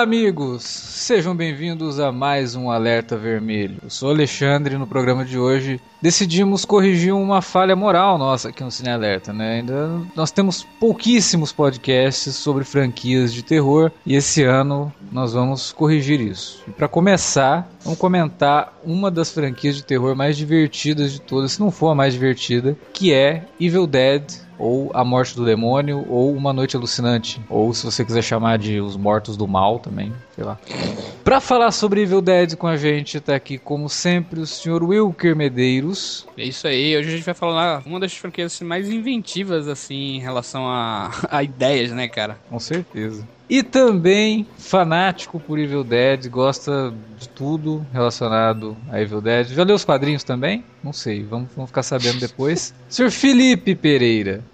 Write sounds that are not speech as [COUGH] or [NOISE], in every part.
Olá, amigos! Sejam bem-vindos a mais um Alerta Vermelho. Eu sou Alexandre e no programa de hoje decidimos corrigir uma falha moral nossa aqui no Cine Alerta, né? Ainda nós temos pouquíssimos podcasts sobre franquias de terror e esse ano nós vamos corrigir isso. E para começar, vamos comentar uma das franquias de terror mais divertidas de todas, se não for a mais divertida, que é Evil Dead ou A Morte do Demônio, ou Uma Noite Alucinante, ou se você quiser chamar de Os Mortos do Mal também, sei lá. Pra falar sobre Evil Dead com a gente, tá aqui como sempre o senhor Wilker Medeiros. É isso aí, hoje a gente vai falar uma das franquias mais inventivas, assim, em relação a, [LAUGHS] a ideias, né, cara? Com certeza. E também fanático por Evil Dead, gosta de tudo relacionado a Evil Dead. Já leu os quadrinhos também? Não sei, vamos, vamos ficar sabendo depois. [LAUGHS] Sr. Felipe Pereira.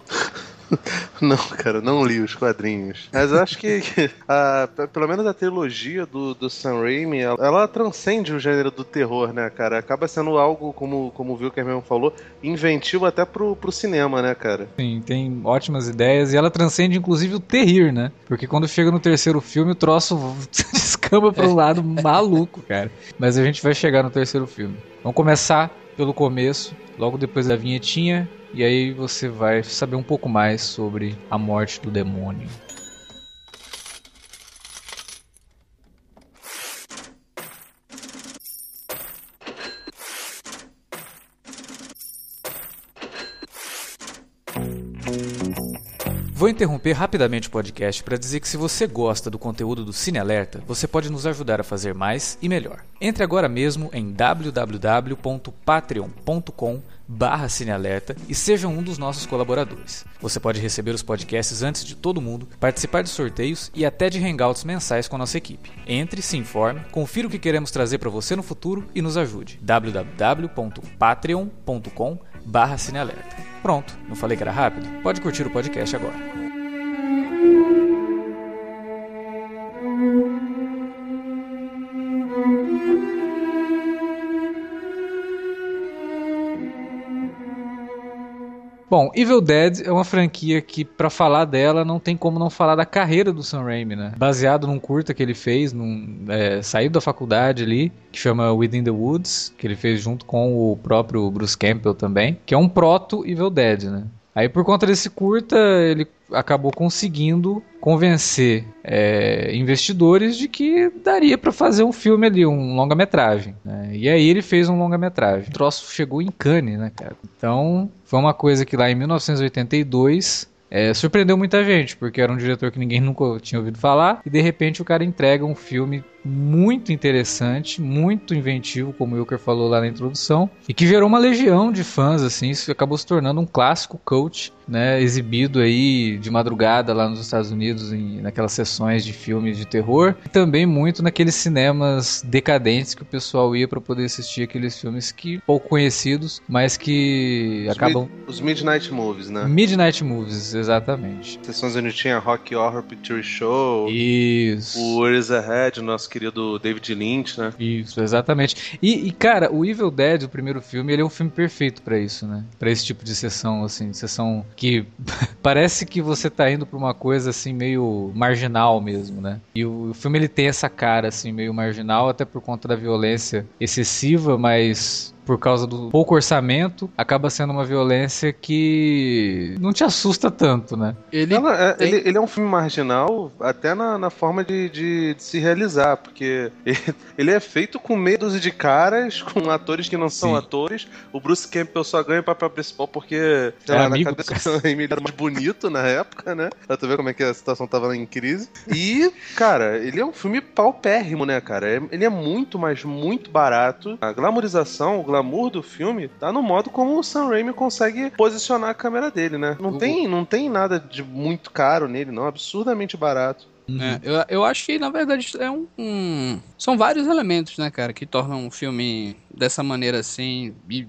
[LAUGHS] Não, cara, não li os quadrinhos. Mas eu acho que, [LAUGHS] a, pelo menos a trilogia do, do Sam Raimi, ela, ela, transcende o gênero do terror, né, cara? Acaba sendo algo, como, como o Wilker mesmo falou, inventivo até pro, pro cinema, né, cara? Sim, tem ótimas ideias e ela transcende inclusive o terrir, né? Porque quando chega no terceiro filme, o troço [LAUGHS] descamba para um lado maluco, cara. Mas a gente vai chegar no terceiro filme. Vamos começar pelo começo, logo depois da vinhetinha, e aí você vai saber um pouco mais sobre a morte do demônio. Vou interromper rapidamente o podcast para dizer que se você gosta do conteúdo do Cine Alerta, você pode nos ajudar a fazer mais e melhor. Entre agora mesmo em www.patreon.com barra Cinealerta e seja um dos nossos colaboradores. Você pode receber os podcasts antes de todo mundo, participar de sorteios e até de hangouts mensais com a nossa equipe. Entre, se informe, confira o que queremos trazer para você no futuro e nos ajude. www.patreon.com barra Cinealerta. Pronto, não falei que era rápido? Pode curtir o podcast agora. Bom, Evil Dead é uma franquia que, para falar dela, não tem como não falar da carreira do Sam Raimi, né? Baseado num curta que ele fez, num, é, saiu da faculdade ali, que chama Within the Woods, que ele fez junto com o próprio Bruce Campbell também, que é um proto Evil Dead, né? Aí por conta desse curta, ele acabou conseguindo convencer é, investidores de que daria para fazer um filme ali, um longa-metragem. Né? E aí ele fez um longa-metragem. O troço chegou em Cannes, né, cara? Então foi uma coisa que lá em 1982 é, surpreendeu muita gente, porque era um diretor que ninguém [LAUGHS] nunca tinha ouvido falar, e de repente o cara entrega um filme muito interessante, muito inventivo, como o Wilker falou lá na introdução, e que gerou uma legião de fãs, assim, isso acabou se tornando um clássico cult, né, exibido aí de madrugada lá nos Estados Unidos, em, naquelas sessões de filmes de terror, e também muito naqueles cinemas decadentes que o pessoal ia para poder assistir aqueles filmes que pouco conhecidos, mas que os acabam... Mid, os Midnight Movies, né? Midnight Movies, exatamente. Sessões onde tinha Rock Horror Picture Show, Isso. o Where is Ahead, nosso querido David Lynch, né? Isso, exatamente. E, e, cara, o Evil Dead, o primeiro filme, ele é um filme perfeito para isso, né? Para esse tipo de sessão, assim, sessão que [LAUGHS] parece que você tá indo pra uma coisa assim meio marginal mesmo, né? E o, o filme ele tem essa cara assim meio marginal, até por conta da violência excessiva, mas por causa do pouco orçamento, acaba sendo uma violência que não te assusta tanto, né? Ele, é, tem... ele, ele, é um filme marginal até na, na forma de, de, de, se realizar, porque [LAUGHS] ele, ele, é feito com medos de caras, com atores que não são Sim. atores. O Bruce Campbell só ganha o papel principal porque, sei é lá, na cabeça [LAUGHS] ele era mais bonito na época, né? Pra tu ver como é que a situação tava em crise. E, cara, ele é um filme paupérrimo, né, cara? É, ele é muito, mas muito barato. A glamorização, o glamour do filme tá no modo como o Sam Raimi consegue posicionar a câmera dele, né? Não, tem, não tem nada de muito caro nele, não. Absurdamente barato. Uhum. É, eu, eu acho que, na verdade, é um, um, São vários elementos, né, cara, que tornam um filme dessa maneira assim. E,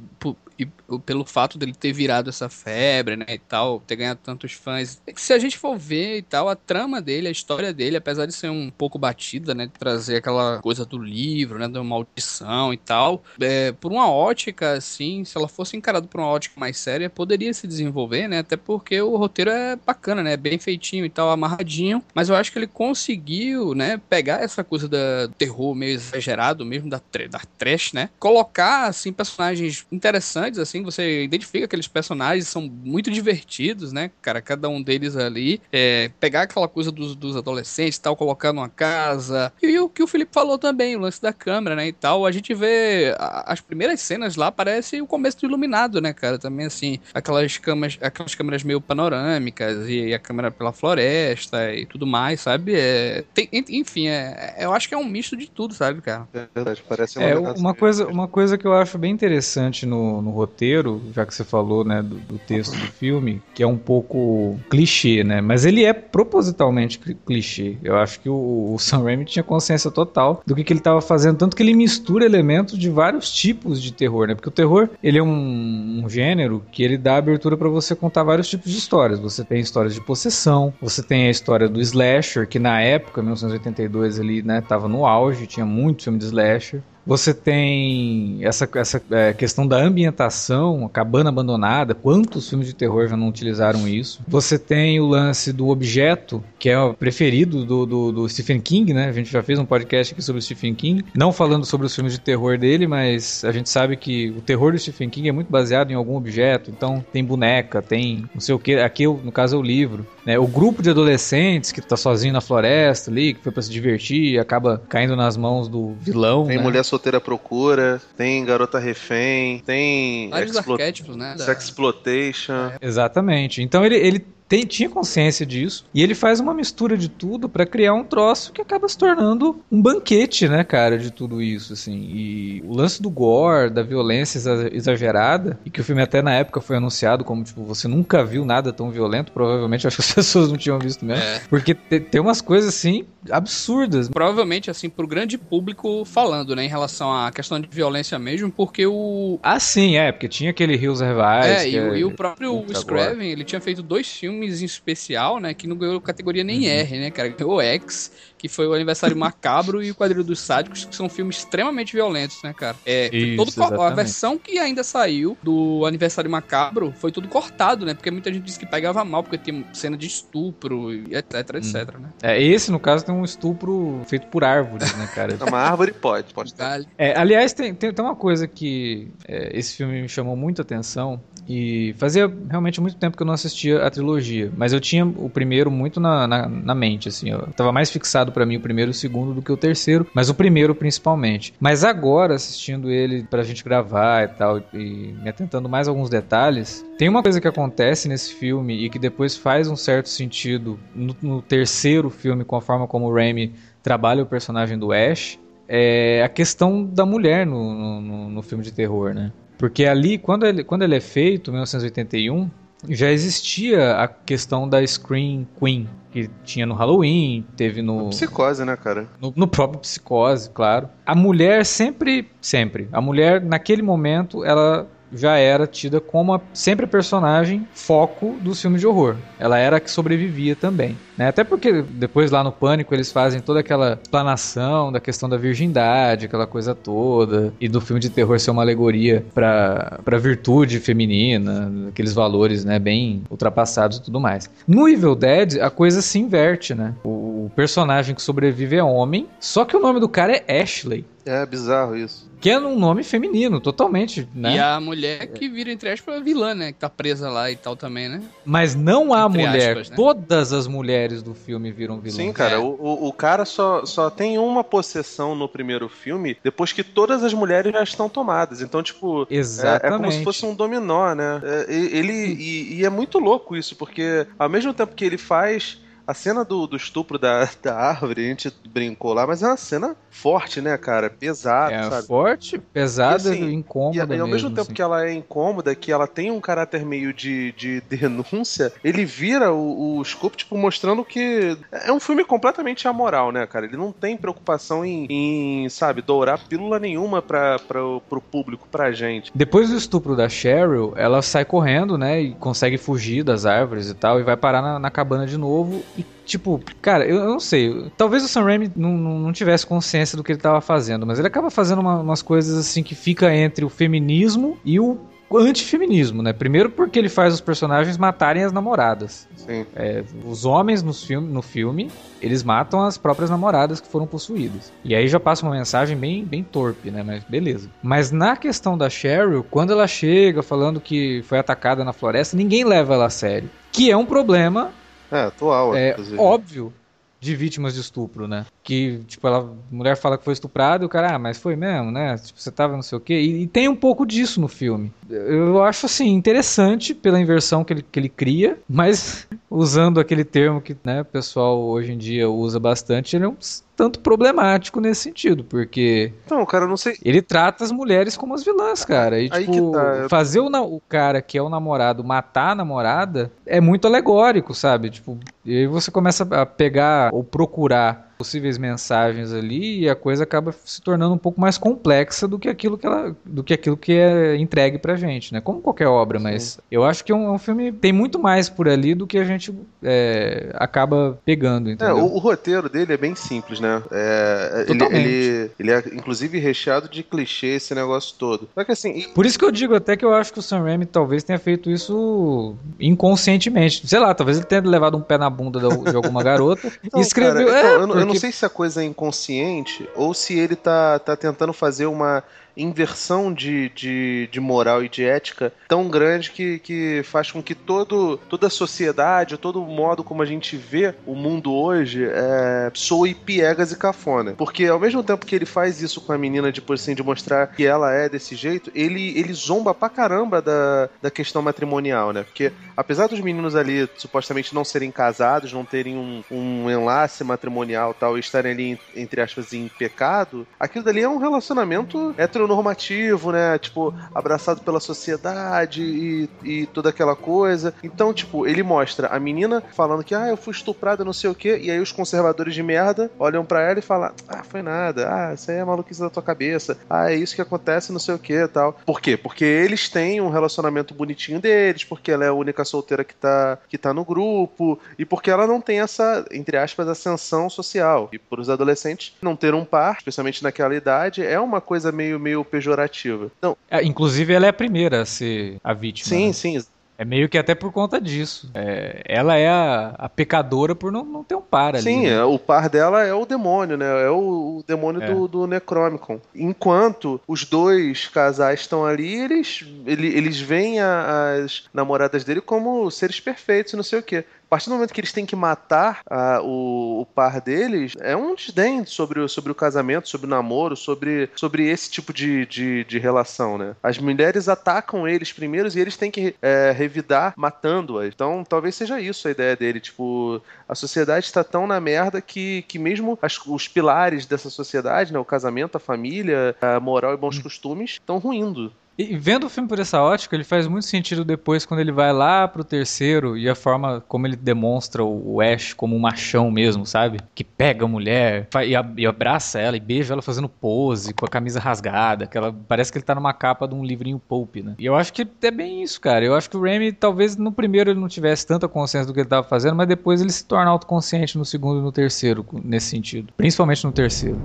e pelo fato dele ter virado essa febre, né, e tal, ter ganhado tantos fãs. É se a gente for ver e tal, a trama dele, a história dele, apesar de ser um pouco batida, né, de trazer aquela coisa do livro, né, da maldição e tal, é, por uma ótica, assim, se ela fosse encarada por uma ótica mais séria, poderia se desenvolver, né, até porque o roteiro é bacana, né, bem feitinho e tal, amarradinho, mas eu acho que ele conseguiu, né, pegar essa coisa do terror meio exagerado, mesmo da, da trash, né, colocar, assim, personagens interessantes, assim, você identifica aqueles personagens, são muito divertidos, né, cara, cada um deles ali, é, pegar aquela coisa dos, dos adolescentes tal, colocar numa casa, e o que o Felipe falou também, o lance da câmera, né, e tal, a gente vê a, as primeiras cenas lá, parece o começo do Iluminado, né, cara, também, assim, aquelas câmeras, aquelas câmeras meio panorâmicas, e a câmera pela floresta e tudo mais, sabe, é, tem, enfim, é, eu acho que é um misto de tudo, sabe, cara. É verdade, parece uma, é, uma coisa, uma coisa que eu acho bem interessante no, no roteiro, já que você falou, né, do, do, texto do filme, que é um pouco clichê, né? Mas ele é propositalmente clichê. Eu acho que o, o Sam Raimi tinha consciência total do que, que ele estava fazendo, tanto que ele mistura elementos de vários tipos de terror, né? Porque o terror, ele é um, um gênero que ele dá abertura para você contar vários tipos de histórias. Você tem histórias de possessão, você tem a história do slasher, que na época, 1982, ele, né, tava no auge, tinha muito filme de slasher. Você tem essa, essa é, questão da ambientação, a cabana abandonada. Quantos filmes de terror já não utilizaram isso? Você tem o lance do objeto, que é o preferido do, do, do, Stephen King, né? A gente já fez um podcast aqui sobre o Stephen King. Não falando sobre os filmes de terror dele, mas a gente sabe que o terror do Stephen King é muito baseado em algum objeto. Então tem boneca, tem não sei o que. Aqui, no caso, é o livro. Né? O grupo de adolescentes que tá sozinho na floresta ali, que foi pra se divertir e acaba caindo nas mãos do vilão. Tem né? mulher solteira procura, tem garota refém, tem. Vários explo... arquétipos, né? Sexploitation. É. Exatamente. Então ele, ele tem, tinha consciência disso e ele faz uma mistura de tudo para criar um troço que acaba se tornando um banquete, né, cara, de tudo isso, assim. E o lance do gore, da violência exagerada, e que o filme até na época foi anunciado como, tipo, você nunca viu nada tão violento, provavelmente acho que as [LAUGHS] pessoas não tinham visto mesmo. É. Porque tem umas coisas, assim, absurdas. Provavelmente, assim, pro grande público falando, né, em relação à questão de violência mesmo, porque o... Ah, sim, é, porque tinha aquele Hills Revise. É, e, é... e, o próprio Scraven, ele tinha feito dois filmes filmes em especial, né? Que não ganhou categoria nem uhum. R, né, cara? Ganhou X, que foi o Aniversário [LAUGHS] Macabro e o Quadrilho dos Sádicos, que são filmes extremamente violentos, né, cara? É, Isso, todo, a versão que ainda saiu do Aniversário Macabro foi tudo cortado, né? Porque muita gente disse que pegava mal, porque tem cena de estupro, etc, etc, hum. né? É, esse, no caso, tem um estupro feito por árvores, né, cara? uma árvore pode, pode estar. É, aliás, tem, tem, tem uma coisa que é, esse filme me chamou muito a atenção, e fazia realmente muito tempo que eu não assistia a trilogia, mas eu tinha o primeiro muito na, na, na mente, assim, eu tava mais fixado para mim o primeiro e o segundo do que o terceiro, mas o primeiro principalmente. Mas agora, assistindo ele pra gente gravar e tal, e me atentando mais a alguns detalhes, tem uma coisa que acontece nesse filme e que depois faz um certo sentido no, no terceiro filme, com a forma como o Raimi trabalha o personagem do Ash, é a questão da mulher no, no, no filme de terror, né? Porque ali, quando ele, quando ele é feito, 1981, já existia a questão da Scream Queen, que tinha no Halloween, teve no. Psicose, né, cara? No, no, próprio Psicose, claro. A mulher sempre, sempre. A mulher, naquele momento, ela já era tida como a, sempre a personagem foco dos filmes de horror. Ela era a que sobrevivia também. Né? Até porque depois lá no Pânico eles fazem toda aquela explanação da questão da virgindade, aquela coisa toda, e do filme de terror ser uma alegoria para a virtude feminina, aqueles valores né, bem ultrapassados e tudo mais. No Evil Dead a coisa se inverte, né? O, o personagem que sobrevive é homem, só que o nome do cara é Ashley. É bizarro isso. Que é um nome feminino, totalmente, né? E a mulher que vira, entre aspas, vilã, né? Que tá presa lá e tal também, né? Mas não a entre mulher. Aspas, né? Todas as mulheres do filme viram vilã. Sim, cara. É. O, o cara só, só tem uma possessão no primeiro filme depois que todas as mulheres já estão tomadas. Então, tipo... Exatamente. É, é como se fosse um dominó, né? É, ele... E, e é muito louco isso, porque ao mesmo tempo que ele faz a cena do, do estupro da, [LAUGHS] da árvore, a gente brincou lá, mas é uma cena forte, né, cara? Pesada, é sabe? forte, pesada e, assim, incômoda. E, e ao mesmo, mesmo tempo assim. que ela é incômoda, que ela tem um caráter meio de, de [LAUGHS] denúncia, ele vira o, o scoop, tipo, mostrando que é um filme completamente amoral, né, cara? Ele não tem preocupação em, em sabe, dourar pílula nenhuma pra, pra, pro público, pra gente. Depois do estupro da Cheryl, ela sai correndo, né, e consegue fugir das árvores e tal, e vai parar na, na cabana de novo e tipo, cara, eu, eu, não sei. Talvez o Sam Raimi não, não, não, tivesse consciência do que ele estava fazendo, mas ele acaba fazendo uma, umas coisas assim que fica entre o feminismo e o antifeminismo, né? Primeiro porque ele faz os personagens matarem as namoradas. É, os homens no filme, no filme, eles matam as próprias namoradas que foram possuídas. E aí já passa uma mensagem bem, bem torpe, né? Mas beleza. Mas na questão da Cheryl, quando ela chega falando que foi atacada na floresta, ninguém leva ela a sério. Que é um problema é, atual, é óbvio de vítimas de estupro, né? Que, tipo, ela, a mulher fala que foi estuprada e o cara, ah, mas foi mesmo, né? Tipo, você tava não sei o quê. E, e, tem um pouco disso no filme. Eu acho, assim, interessante pela inversão que ele, que ele cria, mas [LAUGHS] usando aquele termo que, né, o pessoal hoje em dia usa bastante, ele é um tanto problemático nesse sentido, porque. Não, cara, eu não sei. Ele trata as mulheres como as vilãs, cara. E, Aí tipo, tá. fazer o, o cara que é o namorado matar a namorada é muito alegórico, sabe? Tipo, e aí você começa a pegar ou procurar possíveis mensagens ali e a coisa acaba se tornando um pouco mais complexa do que aquilo que ela, do que aquilo que é entregue pra gente, né? Como qualquer obra, Sim. mas eu acho que é um, é um, filme tem muito mais por ali do que a gente é, acaba pegando, entendeu? É, o, o, roteiro dele é bem simples, né? É, ele, ele, ele, é inclusive recheado de clichê esse negócio todo. Só que assim, por isso que eu digo até que eu acho que o Sam Raimi talvez tenha feito isso inconscientemente. Sei lá, talvez ele tenha levado um pé na bunda de alguma garota [LAUGHS] e escreveu. Cara, então, é, eu, eu, não sei se a coisa é inconsciente ou se ele tá, tá tentando fazer uma inversão de, de, de moral e de ética tão grande que, que faz com que todo, toda a sociedade, todo o modo como a gente vê o mundo hoje é, soe piegas e cafona. Porque ao mesmo tempo que ele faz isso com a menina, depois assim, de mostrar que ela é desse jeito, ele, ele zomba pra caramba da, da questão matrimonial, né? Porque apesar dos meninos ali supostamente não serem casados, não terem um, um enlace matrimonial tal, e estarem ali, entre aspas, em pecado, aquilo dali é um relacionamento hetero heteronormativo, né? Tipo, abraçado pela sociedade e, e toda aquela coisa. Então, tipo, ele mostra a menina falando que, ah, eu fui estuprada, não sei o quê, e aí os conservadores de merda olham para ela e falam, ah, foi nada, ah, isso aí é maluquice da tua cabeça, ah, é isso que acontece, não sei o que tal. Por quê? Porque eles têm um relacionamento bonitinho deles, porque ela é a única solteira que tá, que tá no grupo, e porque ela não tem essa, entre aspas, ascensão social. E para os adolescentes, não ter um par, especialmente naquela idade, é uma coisa meio, meio meio pejorativa. Então, é, inclusive, ela é a primeira a ser a vítima. Sim, né? sim. É meio que até por conta disso. É, ela é a, a, pecadora por não, não ter um par ali. Sim, né? é, o par dela é o demônio, né? É o, o demônio é. Do, do Necromicon. Enquanto os dois casais estão ali, eles, eles, eles veem a, as namoradas dele como seres perfeitos, não sei o quê. A partir do momento que eles têm que matar uh, o, o, par deles, é um desdém sobre o, sobre o casamento, sobre o namoro, sobre, sobre esse tipo de, de, de relação, né? As mulheres atacam eles primeiros e eles têm que é, revidar matando-as. Então, talvez seja isso a ideia dele. Tipo, a sociedade está tão na merda que, que mesmo as, os pilares dessa sociedade, né? O casamento, a família, a moral e bons hum. costumes, estão ruindo. E vendo o filme por essa ótica, ele faz muito sentido depois quando ele vai lá pro terceiro e a forma como ele demonstra o Ash como um machão mesmo, sabe? Que pega a mulher e abraça ela e beija ela fazendo pose com a camisa rasgada, que ela parece que ele tá numa capa de um livrinho Pulp, né? E eu acho que é bem isso, cara. Eu acho que o Remy talvez no primeiro ele não tivesse tanta consciência do que ele tava fazendo, mas depois ele se torna autoconsciente no segundo e no terceiro nesse sentido, principalmente no terceiro.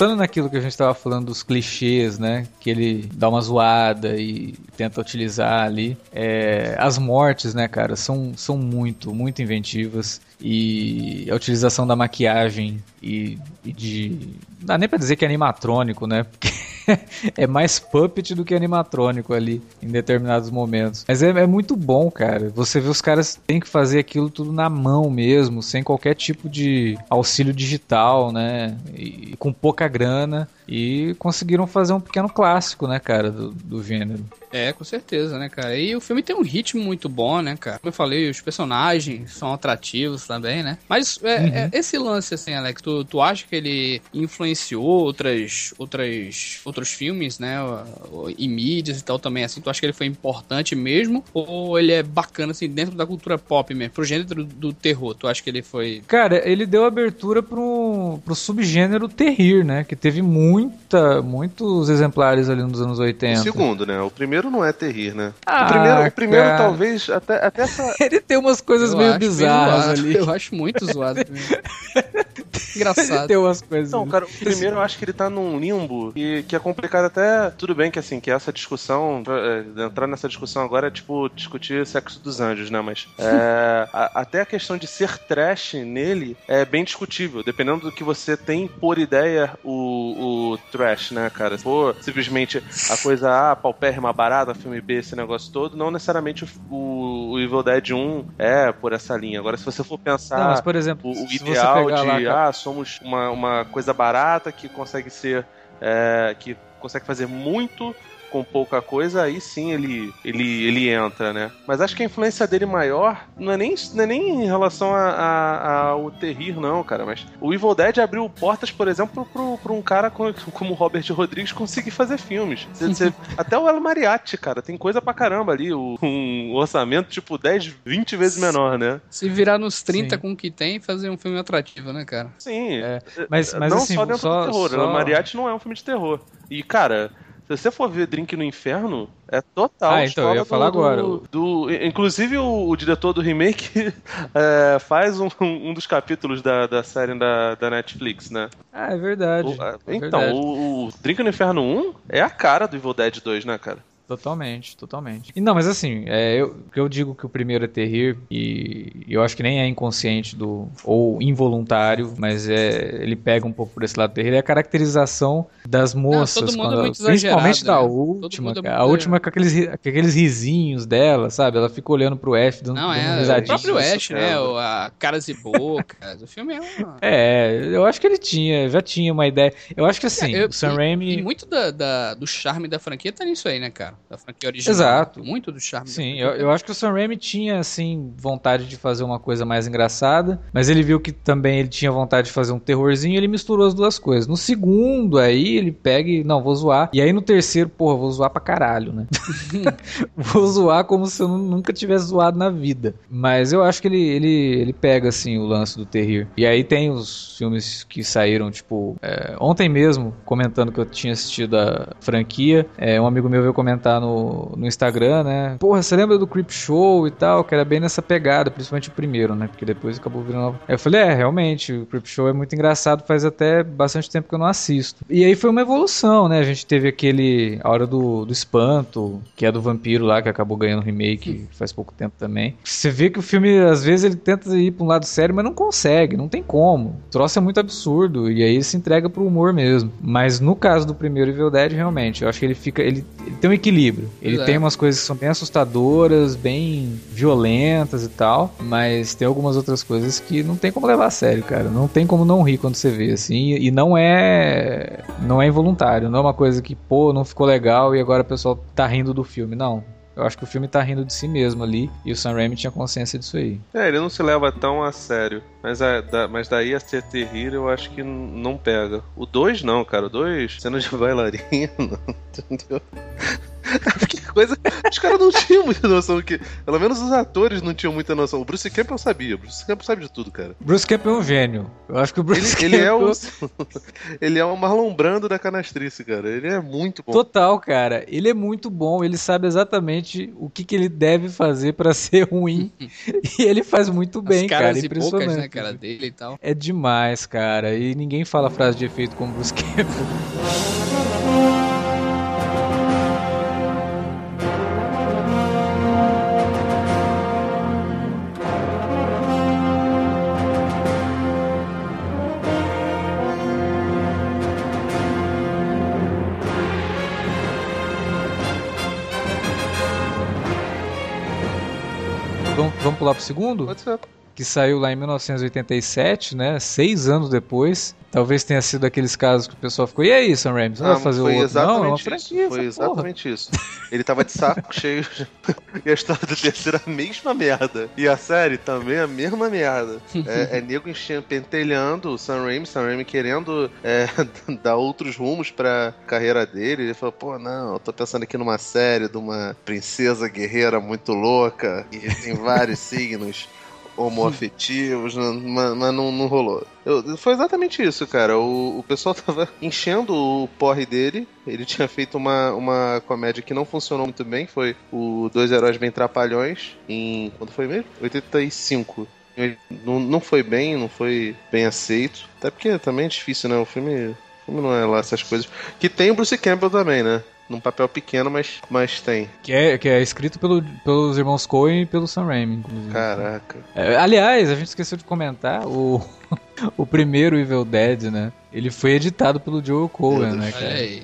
Voltando naquilo que a gente estava falando dos clichês, né? Que ele dá uma zoada e tenta utilizar ali. É, as mortes, né, cara, são, são muito, muito inventivas. E a utilização da maquiagem e, e de. Não dá nem pra dizer que é animatrônico, né? Porque [LAUGHS] é mais puppet do que animatrônico ali em determinados momentos. Mas é, é, muito bom, cara. Você vê os caras têm que fazer aquilo tudo na mão mesmo, sem qualquer tipo de auxílio digital, né? E, com pouca grana. E conseguiram fazer um pequeno clássico, né, cara, do, do gênero. É, com certeza, né, cara? E o filme tem um ritmo muito bom, né, cara? Como eu falei, os personagens são atrativos também, né? Mas é, uhum. é, esse lance, assim, Alex, tu, tu acha que ele influenciou outras, outras, outros filmes, né? E mídias e tal também, assim? Tu acha que ele foi importante mesmo? Ou ele é bacana, assim, dentro da cultura pop mesmo? Pro gênero do terror, tu acha que ele foi... Cara, ele deu abertura pro, pro subgênero terrir, né? Que teve muita, muitos exemplares ali nos anos 80. O segundo, né? O primeiro não é terrir, né? Ah, o primeiro, o primeiro talvez, até, até essa... [LAUGHS] ele tem umas coisas eu meio bizarras ali. Eu acho muito zoado [LAUGHS] Engraçado. Tem umas coisas. Não, cara, primeiro eu acho que ele tá num limbo e que é complicado até. Tudo bem que assim, que essa discussão, é, entrar nessa discussão agora é tipo discutir sexo dos anjos, né? Mas é, [LAUGHS] a, até a questão de ser trash nele é bem discutível, dependendo do que você tem por ideia o, o trash, né, cara? Se for simplesmente a coisa A, paupérrima, barata, filme B, esse negócio todo, não necessariamente o, o Evil Dead 1 é por essa linha. Agora, se você for pensar não, mas, por exemplo, o, o ideal de lá, ah, somos uma, uma coisa barata que consegue ser. É, que consegue fazer muito com pouca coisa, aí sim ele, ele, ele entra, né? Mas acho que a influência dele maior não é nem, não é nem em relação a, a, ao Terrir, não, cara. Mas o Evil Dead abriu portas, por exemplo, para um cara [LAUGHS] como, como Robert Rodrigues conseguir fazer filmes. Você, você, [LAUGHS] até o El Mariachi, cara, tem coisa pra caramba ali. O, um orçamento tipo 10, 20 vezes menor, né? Se virar nos 30 sim. com o que tem, fazer um filme atrativo, né, cara? Sim. É. Mas, mas, não assim, só dentro só, do terror. Só... El Mariachi não é um filme de terror. E, cara, se você for ver Drink no Inferno, é total. Ah, então, eu ia falar do, agora. Do, inclusive, o, o, diretor do remake [LAUGHS] é, faz um, um, dos capítulos da, da série da, da Netflix, né? Ah, é verdade. O, é então, verdade. O, o Drink no Inferno 1 é a cara do Evil Dead 2, né, cara? Totalmente, totalmente. E não, mas assim, é, eu, eu digo que o primeiro é terrir, e eu acho que nem é inconsciente do ou involuntário, mas é ele pega um pouco por esse lado terrir, é a caracterização das moças, não, quando, é principalmente da né? última, é a última com aqueles, com aqueles risinhos dela, sabe? Ela fica olhando pro Ash dando, não, é, dando o próprio Ash, né? A caras e bocas. o filme é uma... É, eu acho que ele tinha, já tinha uma ideia. Eu acho que assim, é, eu, o Sam e, Raimi... E muito da, da, do charme da franquia tá nisso aí, né, cara? Da franquia original. Exato. Muito do charme. Sim, eu, eu, acho que o Sam Raimi tinha, assim, vontade de fazer uma coisa mais engraçada, mas ele viu que também ele tinha vontade de fazer um terrorzinho e ele misturou as duas coisas. No segundo, aí, ele pega e, não, vou zoar. E aí no terceiro, porra, vou zoar pra caralho, né? [LAUGHS] [LAUGHS] vou zoar como se eu nunca tivesse zoado na vida. Mas eu acho que ele, ele, ele pega, assim, o lance do terror. E aí tem os filmes que saíram, tipo, é, ontem mesmo, comentando que eu tinha assistido a franquia, é, um amigo meu veio comentar no no, Instagram, né? Porra, você lembra do Creep Show e tal? Que era bem nessa pegada, principalmente o primeiro, né? Porque depois acabou virando. Aí eu falei, é, realmente, o Creep Show é muito engraçado, faz até bastante tempo que eu não assisto. E aí foi uma evolução, né? A gente teve aquele. A Hora do, do Espanto, que é do vampiro lá, que acabou ganhando remake faz pouco tempo também. Você vê que o filme, às vezes, ele tenta ir pra um lado sério, mas não consegue, não tem como. O troço é muito absurdo, e aí se entrega pro humor mesmo. Mas no caso do primeiro Evil Dead, realmente, eu acho que ele fica. Ele, ele tem um equilíbrio. Ele é. tem umas coisas que são bem assustadoras, bem violentas e tal, mas tem algumas outras coisas que não tem como levar a sério, cara. Não tem como não rir quando você vê, assim, e não é não é involuntário, não é uma coisa que, pô, não ficou legal e agora o pessoal tá rindo do filme, não. Eu acho que o filme tá rindo de si mesmo ali. E o Sam Raimi tinha consciência disso aí. É, ele não se leva tão a sério. Mas, a, da, mas daí a ser terrível eu acho que não pega. O 2 não, cara. O 2, cena de bailarina, entendeu? [LAUGHS] Porque Coisa, os caras não tinham muita noção que. Pelo menos os atores não tinham muita noção. O Bruce Campbell sabia. O Bruce Campbell sabe de tudo, cara. Bruce Campbell é um gênio. Eu acho que o Bruce ele, ele é Campbell... o. [LAUGHS] ele é o Marlon Brando da canastrice, cara. Ele é muito bom. Total, cara. Ele é muito bom. Ele sabe exatamente o que, que ele deve fazer pra [LAUGHS] ser ruim. e ele faz muito bem, As cara. caras e Impressionante. bocas, né, cara, dele e tal. É demais, cara. E ninguém fala frase de efeito como Bruce Campbell. Pro segundo? Pode ser. Que saiu lá em 1987, né? Seis anos depois. Talvez tenha sido aqueles casos que o pessoal ficou, e aí, Sam Raimi, você não Ah, vai fazer o outro? Não, é uma exatamente franquia. Foi essa porra. exatamente isso. Ele tava de saco cheio. [LAUGHS] E a história do terceiro é a mesma merda. E a série também é a mesma merda. É, é nego enchendo, pentelhando o Sam Raimi, Sam Raimi querendo é, [LAUGHS] dar outros rumos pra carreira dele. Ele falou, pô, não, eu tô pensando aqui numa série de uma princesa guerreira muito louca. E tem vários signos homoafetivos, né, mas, mas não, não rolou. Eu- foi exatamente isso, cara. O, o pessoal [LAUGHS] tava enchendo o porre dele. Ele tinha feito uma, uma comédia que não funcionou muito bem. Foi o Dois Heróis Bem Trapalhões. Em. Quando foi mesmo? 85. E Não, não foi bem, não foi bem aceito. Até porque também é difícil, né? O filme, o filme não é lá essas coisas. Que tem o Bruce Campbell também, né? Num papel pequeno, mas, mas tem. Que é, que é escrito pelo, pelos irmãos Coen e pelo Sam Raimi, inclusive. Caraca. É, aliás, a gente esqueceu de comentar, o, [LAUGHS] o primeiro Evil Dead, né? Ele foi editado pelo Joel Coen, né, cara? aí.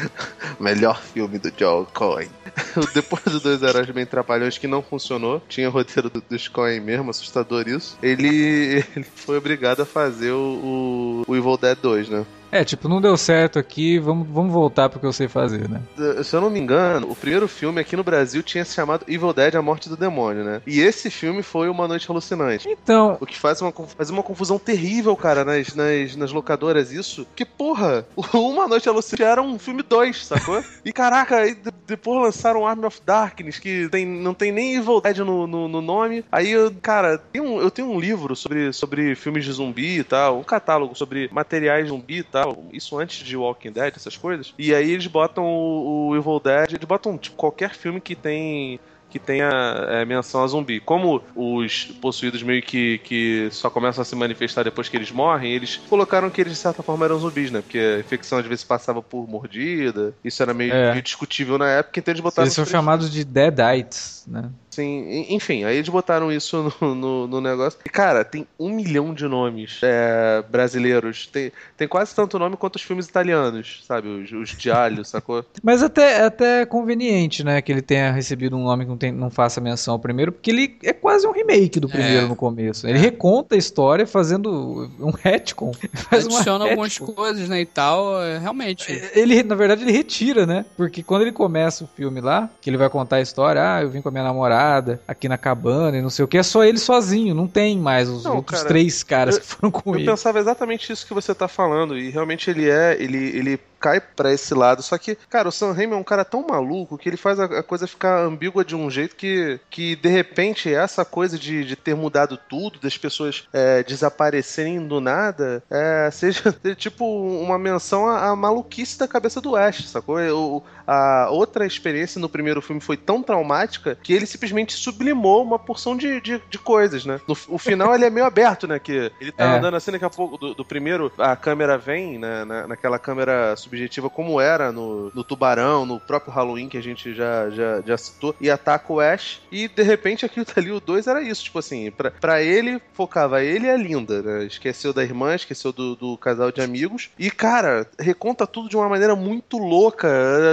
[LAUGHS] Melhor filme do Joel Coen. [LAUGHS] Depois do Dois Heróis Bem Trapalhões, que não funcionou, tinha o roteiro do, dos Coen mesmo, assustador isso. Ele, ele foi obrigado a fazer o, o, o Evil Dead 2, né? É, tipo, não deu certo aqui, vamos, vamos voltar pro que eu sei fazer, né? Se eu não me engano, o primeiro filme aqui no Brasil tinha se chamado Evil Dead A Morte do Demônio, né? E esse filme foi Uma Noite Alucinante. Então, O que faz uma, faz uma confusão terrível, cara, nas, nas, nas locadoras, isso. Que, porra, [LAUGHS] Uma Noite Alucinante era um filme 2, sacou? [LAUGHS] e caraca, aí depois lançaram Army of Darkness, que tem, não tem nem Evil Dead no, no, no nome. Aí, eu, cara, tem um, eu tenho um livro sobre, sobre filmes de zumbi e tal, um catálogo sobre materiais zumbi e tal. Isso antes de Walking Dead, essas coisas. E aí eles botam o, o Evil Dead, eles botam tipo, qualquer filme que tem que tenha é, menção a zumbi. Como os possuídos meio que, que só começam a se manifestar depois que eles morrem, eles colocaram que eles de certa forma eram zumbis, né? Porque a infecção às vezes passava por mordida, isso era meio, É. meio discutível na época, então eles botaram. eles são três chamados de Deadites, né? Sim, en- enfim, aí eles botaram isso no, no, no negócio. E, cara, tem um milhão de nomes é, brasileiros. Tem, tem quase tanto nome quanto os filmes italianos, sabe? Os, os [LAUGHS] sacou? Mas até, até conveniente, né, que ele tenha recebido um nome que não, tem, não faça menção ao primeiro, porque ele é quase um remake do primeiro É. no começo. Ele reconta a história fazendo um retcon. Ele [LAUGHS] Faz uma Adiciona algumas retcon. coisas, né, e tal, é, realmente. Ele, na verdade, ele retira, né? Porque quando ele começa o filme lá, que ele vai contar a história, ah, eu vim com a minha namorada aqui na cabana e não sei o que, é só ele sozinho, não tem mais os Não, outros cara, três caras eu- que foram com Eu ele. pensava exatamente isso que você tá falando, e realmente ele é, ele, ele cai pra esse lado. Só que, cara, o Sam Raimi é um cara tão maluco que ele faz a, a coisa ficar ambígua de um jeito que, que de repente, essa coisa de, de ter mudado tudo, das pessoas é, desaparecerem do nada, é, [LAUGHS] seja tipo uma menção à, à maluquice da cabeça do Ash, sacou? O, a outra experiência no primeiro filme foi tão traumática que ele simplesmente sublimou uma porção de, de, de coisas, né? No, o final ele é meio aberto, né? Que ele tá É. andando assim daqui a pouco. Do, do primeiro, a câmera vem, né, na, naquela câmera subjetiva, como era no, no Tubarão, no próprio Halloween que a gente já, já, já citou, e ataca o Ash. E de repente aquilo [LAUGHS] dali, o 2 era isso. Tipo assim, pra, pra ele, focava ele e a Linda, né? Esqueceu da irmã, esqueceu do, do casal de amigos. E, cara, reconta tudo de uma maneira muito louca.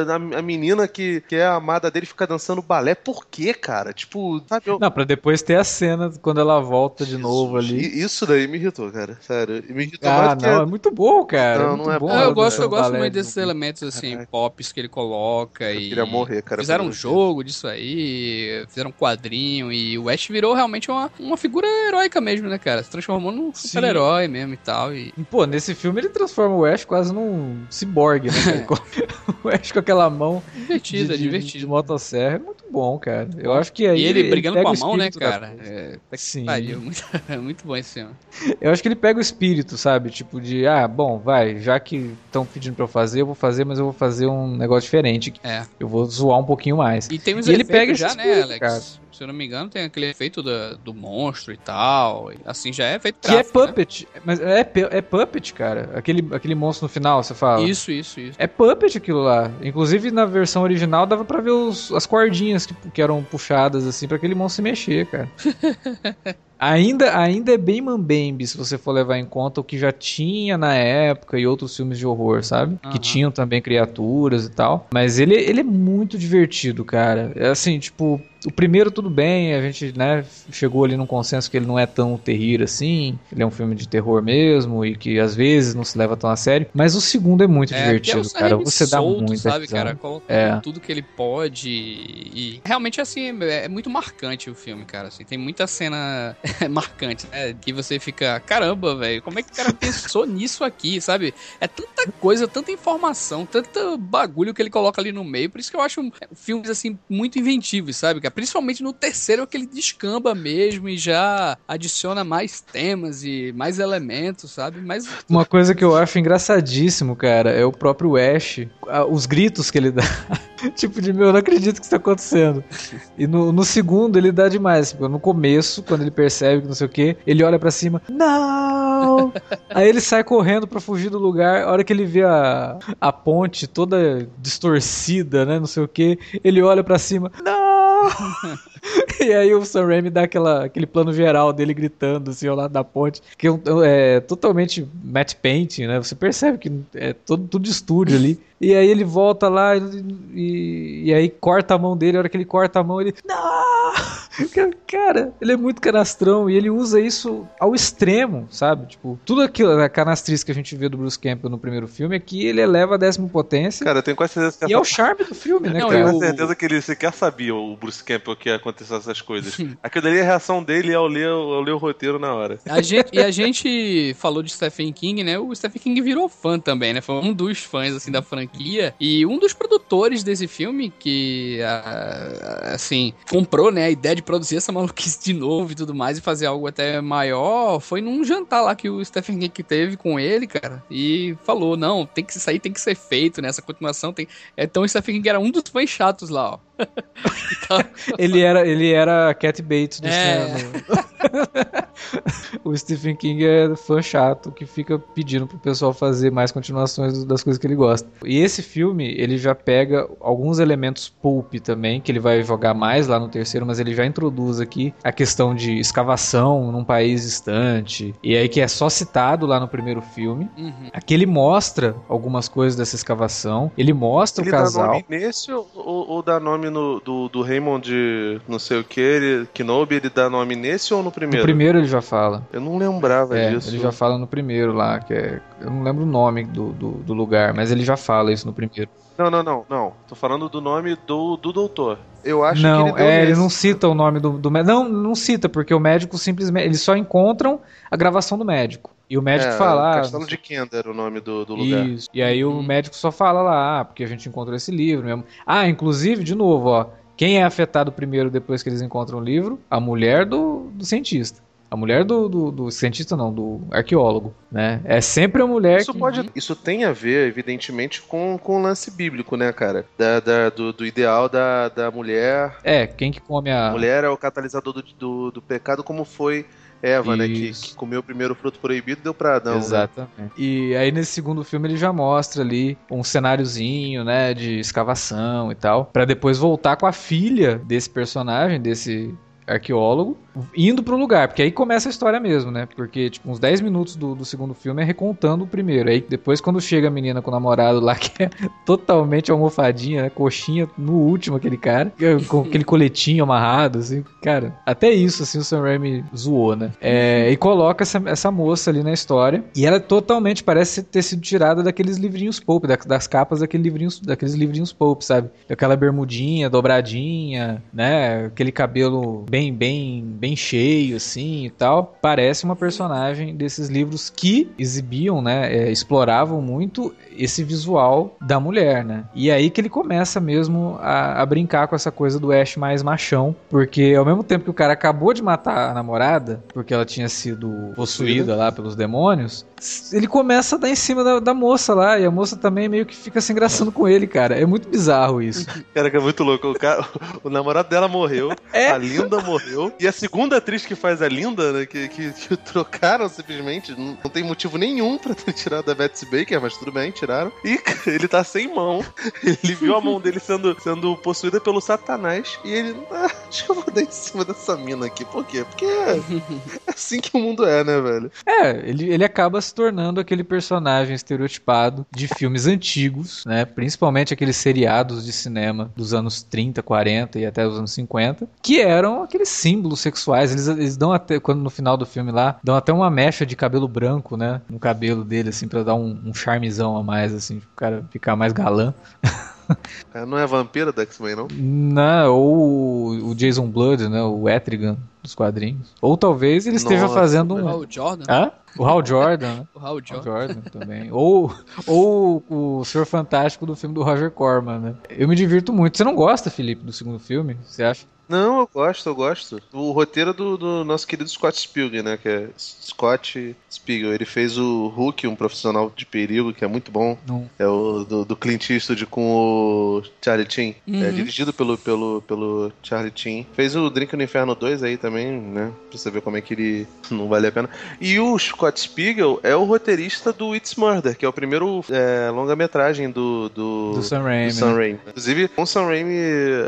A, a menina que, que é a amada dele fica dançando balé. Por quê, cara? Tipo, sabe? eu- Não, pra depois ter a cena quando ela volta de novo ali. Isso daí me irritou, cara. Sério. Me irritou Ah, mais do que não, é muito bom, cara. Não, é muito não é bom. Ah, eu gosto, eu gosto balé. Muito desses elementos, assim, Caraca. pops que ele coloca. Eu e queria morrer, cara. Fizeram um jogo disso aí, fizeram um quadrinho, e o Ash virou realmente uma, uma figura heróica mesmo, né, cara? Se transformou num super-herói mesmo e tal. E... Pô, nesse filme ele transforma o Ash quase num ciborgue, né? [LAUGHS] o Ash com aquela mão. Divertida, divertida. De motosserra é muito bom, cara. Eu acho que aí. E ele, ele brigando com a mão, né, cara? É, Sim. Pariu, muito, [LAUGHS] muito bom esse filme. Eu acho que ele pega o espírito, sabe? Tipo de, ah, bom, vai, já que estão pedindo pra fazer, eu vou fazer, mas eu vou fazer um negócio diferente. É. Eu vou zoar um pouquinho mais. E tem uns e ele pega já, né, Alex? Cara. Se eu não me engano, tem aquele efeito do, do monstro e tal. assim, já é feito Que é gráfico, é puppet. Né? Mas é, é puppet, cara. Aquele, aquele monstro no final, você fala. Isso, isso, isso. É puppet aquilo lá. Inclusive, na versão original, dava pra ver os, as cordinhas que, que eram puxadas, assim, para aquele monstro se mexer, cara. [LAUGHS] Ainda, ainda é bem mambembe se você for levar em conta o que já tinha na época e outros filmes de horror, sabe? Uhum. Que tinham também criaturas e tal. Mas ele, ele é muito divertido, cara. É assim, tipo, o primeiro tudo bem, a gente, né, chegou ali num consenso que ele não é tão terrível assim, ele é um filme de terror mesmo e que às vezes não se leva tão a sério, mas o segundo é muito é, divertido, é cara, você dá muito, sabe, cara, colocando é. tudo que ele pode e realmente assim, é muito marcante o filme, cara, assim, tem muita cena [LAUGHS] marcante, né, que você fica, caramba, velho, como é que o cara pensou [LAUGHS] nisso aqui, sabe? É tanta coisa, tanta informação, tanto bagulho que ele coloca ali no meio, por isso que eu acho filmes assim muito inventivos, sabe? Principalmente no terceiro, que ele descamba mesmo e já adiciona mais temas e mais elementos, sabe? Mas... Uma coisa que eu acho engraçadíssimo, cara, é o próprio Ash. Os gritos que ele dá. [LAUGHS] tipo de, meu, eu não acredito que isso tá acontecendo. E no, no segundo ele dá demais. Tipo, no começo, quando ele percebe que não sei o que, ele olha para cima, não! [LAUGHS] Aí ele sai correndo para fugir do lugar. A hora que ele vê a, a ponte toda distorcida, né? Não sei o que, ele olha para cima, não! [LAUGHS] e aí o Sam Raimi dá aquela, aquele plano geral dele gritando assim ao lado da ponte, que é, é totalmente matte painting, né? Você percebe que é todo, tudo de estúdio ali. E aí ele volta lá e, e, e, aí corta a mão dele. A hora que ele corta a mão, ele. Não! [LAUGHS] Cara, ele é muito canastrão e ele usa isso ao extremo, sabe? Tipo, tudo aquilo, a canastriz que a gente vê do Bruce Campbell no primeiro filme é que ele eleva a décima potência. Cara, eu tenho quase certeza que E essa... é o charme do filme, né, Não, cara? Eu tenho certeza que ele sequer sabia, o Bruce Campbell, que ia acontecer essas coisas. [LAUGHS] Aquilo ali é a reação dele ao ler, ao ler o roteiro na hora. A gente, e a gente falou de Stephen King, né? O Stephen King virou fã também, né? Foi um dos fãs, assim, da franquia E um dos produtores desse filme, que, assim, comprou, né, a ideia de produzir essa [LAUGHS] maluquice de novo e tudo mais, e fazer algo até maior, foi num jantar lá que o Stephen King teve com ele, cara, e falou, não, tem que sair, tem que ser feito, né, essa continuação tem... Então o Stephen King era um dos fãs chatos lá, ó. Ele era ele era Cat Bates do é. [LAUGHS] o Stephen King é fã chato que fica pedindo pro pessoal fazer mais continuações das coisas que ele gosta. E esse filme, ele já pega alguns elementos pulp também, que ele vai jogar mais lá no terceiro, mas ele já introduz aqui a questão de escavação num país distante. E aí que é só citado lá no primeiro filme. Uhum. Aqui ele mostra algumas coisas dessa escavação. Ele mostra ele o casal. Dá nome nesse ou, ou dá nome no, do, do Raymond não sei o que, ele, Kenobi, ele dá nome nesse ou no primeiro? No primeiro ele já fala. Eu não lembrava é, disso. Ele já fala no primeiro lá, que é. Eu não lembro o nome do, do, do lugar, mas ele já fala isso no primeiro. Não, não, não, não. Tô falando do nome do, do doutor. Eu acho não, que ele é, ele não cita o nome do, do médico. Não, não cita, porque o médico simplesmente. Eles só encontram a gravação do médico. E o médico é, fala. Ah, Castelo de Kenda era o nome do, do lugar. Isso. E aí o uhum. médico só fala lá, ah, porque a gente encontrou esse livro mesmo. Ah, inclusive, de novo, ó. Quem é afetado primeiro depois que eles encontram o livro? A mulher do, do cientista. A mulher do, do, do, cientista, não, do arqueólogo, né? É sempre a mulher isso que... Pode, isso tem a ver, evidentemente, com, com o lance bíblico, né, cara? Da, da do, do, ideal da, da mulher... É, quem que come a... A mulher é o catalisador do, do, do pecado, como foi Eva, né? Que, que, comeu o primeiro fruto proibido deu pra Adão. Né? Exatamente. Né? E aí nesse segundo filme ele já mostra ali um cenáriozinho, né? De escavação e tal. para depois voltar com a filha desse personagem, desse arqueólogo, indo pro lugar, porque aí começa a história mesmo, né? Porque, tipo, uns 10 minutos do, do segundo filme é recontando o primeiro. Aí depois, quando chega a menina com o namorado lá, [LAUGHS] que é totalmente almofadinha, né? coxinha, no último, aquele cara, com aquele coletinho amarrado, assim, cara, até isso, assim, o Sam Raimi zoou, né? É, e coloca essa, essa moça ali na história, e ela totalmente parece ter sido tirada daqueles livrinhos pulp, das, das capas daquele livrinhos, daqueles livrinhos pulp, sabe? Aquela bermudinha, dobradinha, né? Aquele cabelo bem, bem, bem cheio, assim, e tal. Parece uma personagem desses livros que exibiam, né? É, exploravam muito esse visual da mulher, né? E aí que ele começa mesmo a, a, brincar com essa coisa do Ash mais machão, porque ao mesmo tempo que o cara acabou de matar a namorada, porque ela tinha sido possuída lá pelos demônios, ele começa a dar em cima da, da moça lá, e a moça também meio que fica se engraçando com ele, cara. É muito bizarro isso. Cara, que é muito louco. O, cara, o namorado dela morreu, é? a Linda morreu, e a segunda atriz que faz a Linda, né, que, que, que trocaram simplesmente, não, não, tem motivo nenhum pra ter tirado a Betsy Baker, mas tudo bem, E [LAUGHS] ele tá sem mão. Ele viu a mão dele sendo, sendo possuída pelo Satanás, e ele, ah, acho que eu vou dar em cima dessa mina aqui. Por quê? Porque é assim que o mundo é, né, velho? É, ele, ele acaba se tornando aquele personagem estereotipado de filmes antigos, né? Principalmente aqueles seriados de cinema dos anos 30, 40 e até os anos 50, que eram aqueles símbolos sexuais. Eles, eles dão até, quando no final do filme lá, dão até uma mecha de cabelo branco, né? No cabelo dele, assim, pra dar um, um charmezão a mais, assim, o cara ficar mais galã. É, não é vampiro da X-Men, não? Não, ou o Jason Blood, né? O Etrigan dos quadrinhos. Ou talvez ele esteja Nossa, fazendo um. O Hal Jordan? Hã? O Hal [LAUGHS] Jordan, né? o Hal Jordan. Jordan também. Ou, ou o Senhor Fantástico do filme do Roger Corman, né? Eu me divirto muito. Você não gosta, Felipe, do segundo filme? Você acha? Não, eu gosto, eu gosto. O roteiro do, do nosso querido Scott Spielberg, né? Que é Scott Spiegel. Ele fez o Hulk, um profissional de perigo, que é muito bom. Não. É o do, do Clint Eastwood com o Charlie Chin. É uhum. É dirigido pelo, pelo, pelo Charlie Chin. Fez o Drink no Inferno 2 aí também, né? Pra você ver como é que ele [LAUGHS] não vale a pena. E o Scott Spiegel é o roteirista do It's Murder, que é o primeiro é, longa-metragem do, do, do Sam Raimi. Do Sam né? Raimi. Inclusive, com o Sam Raimi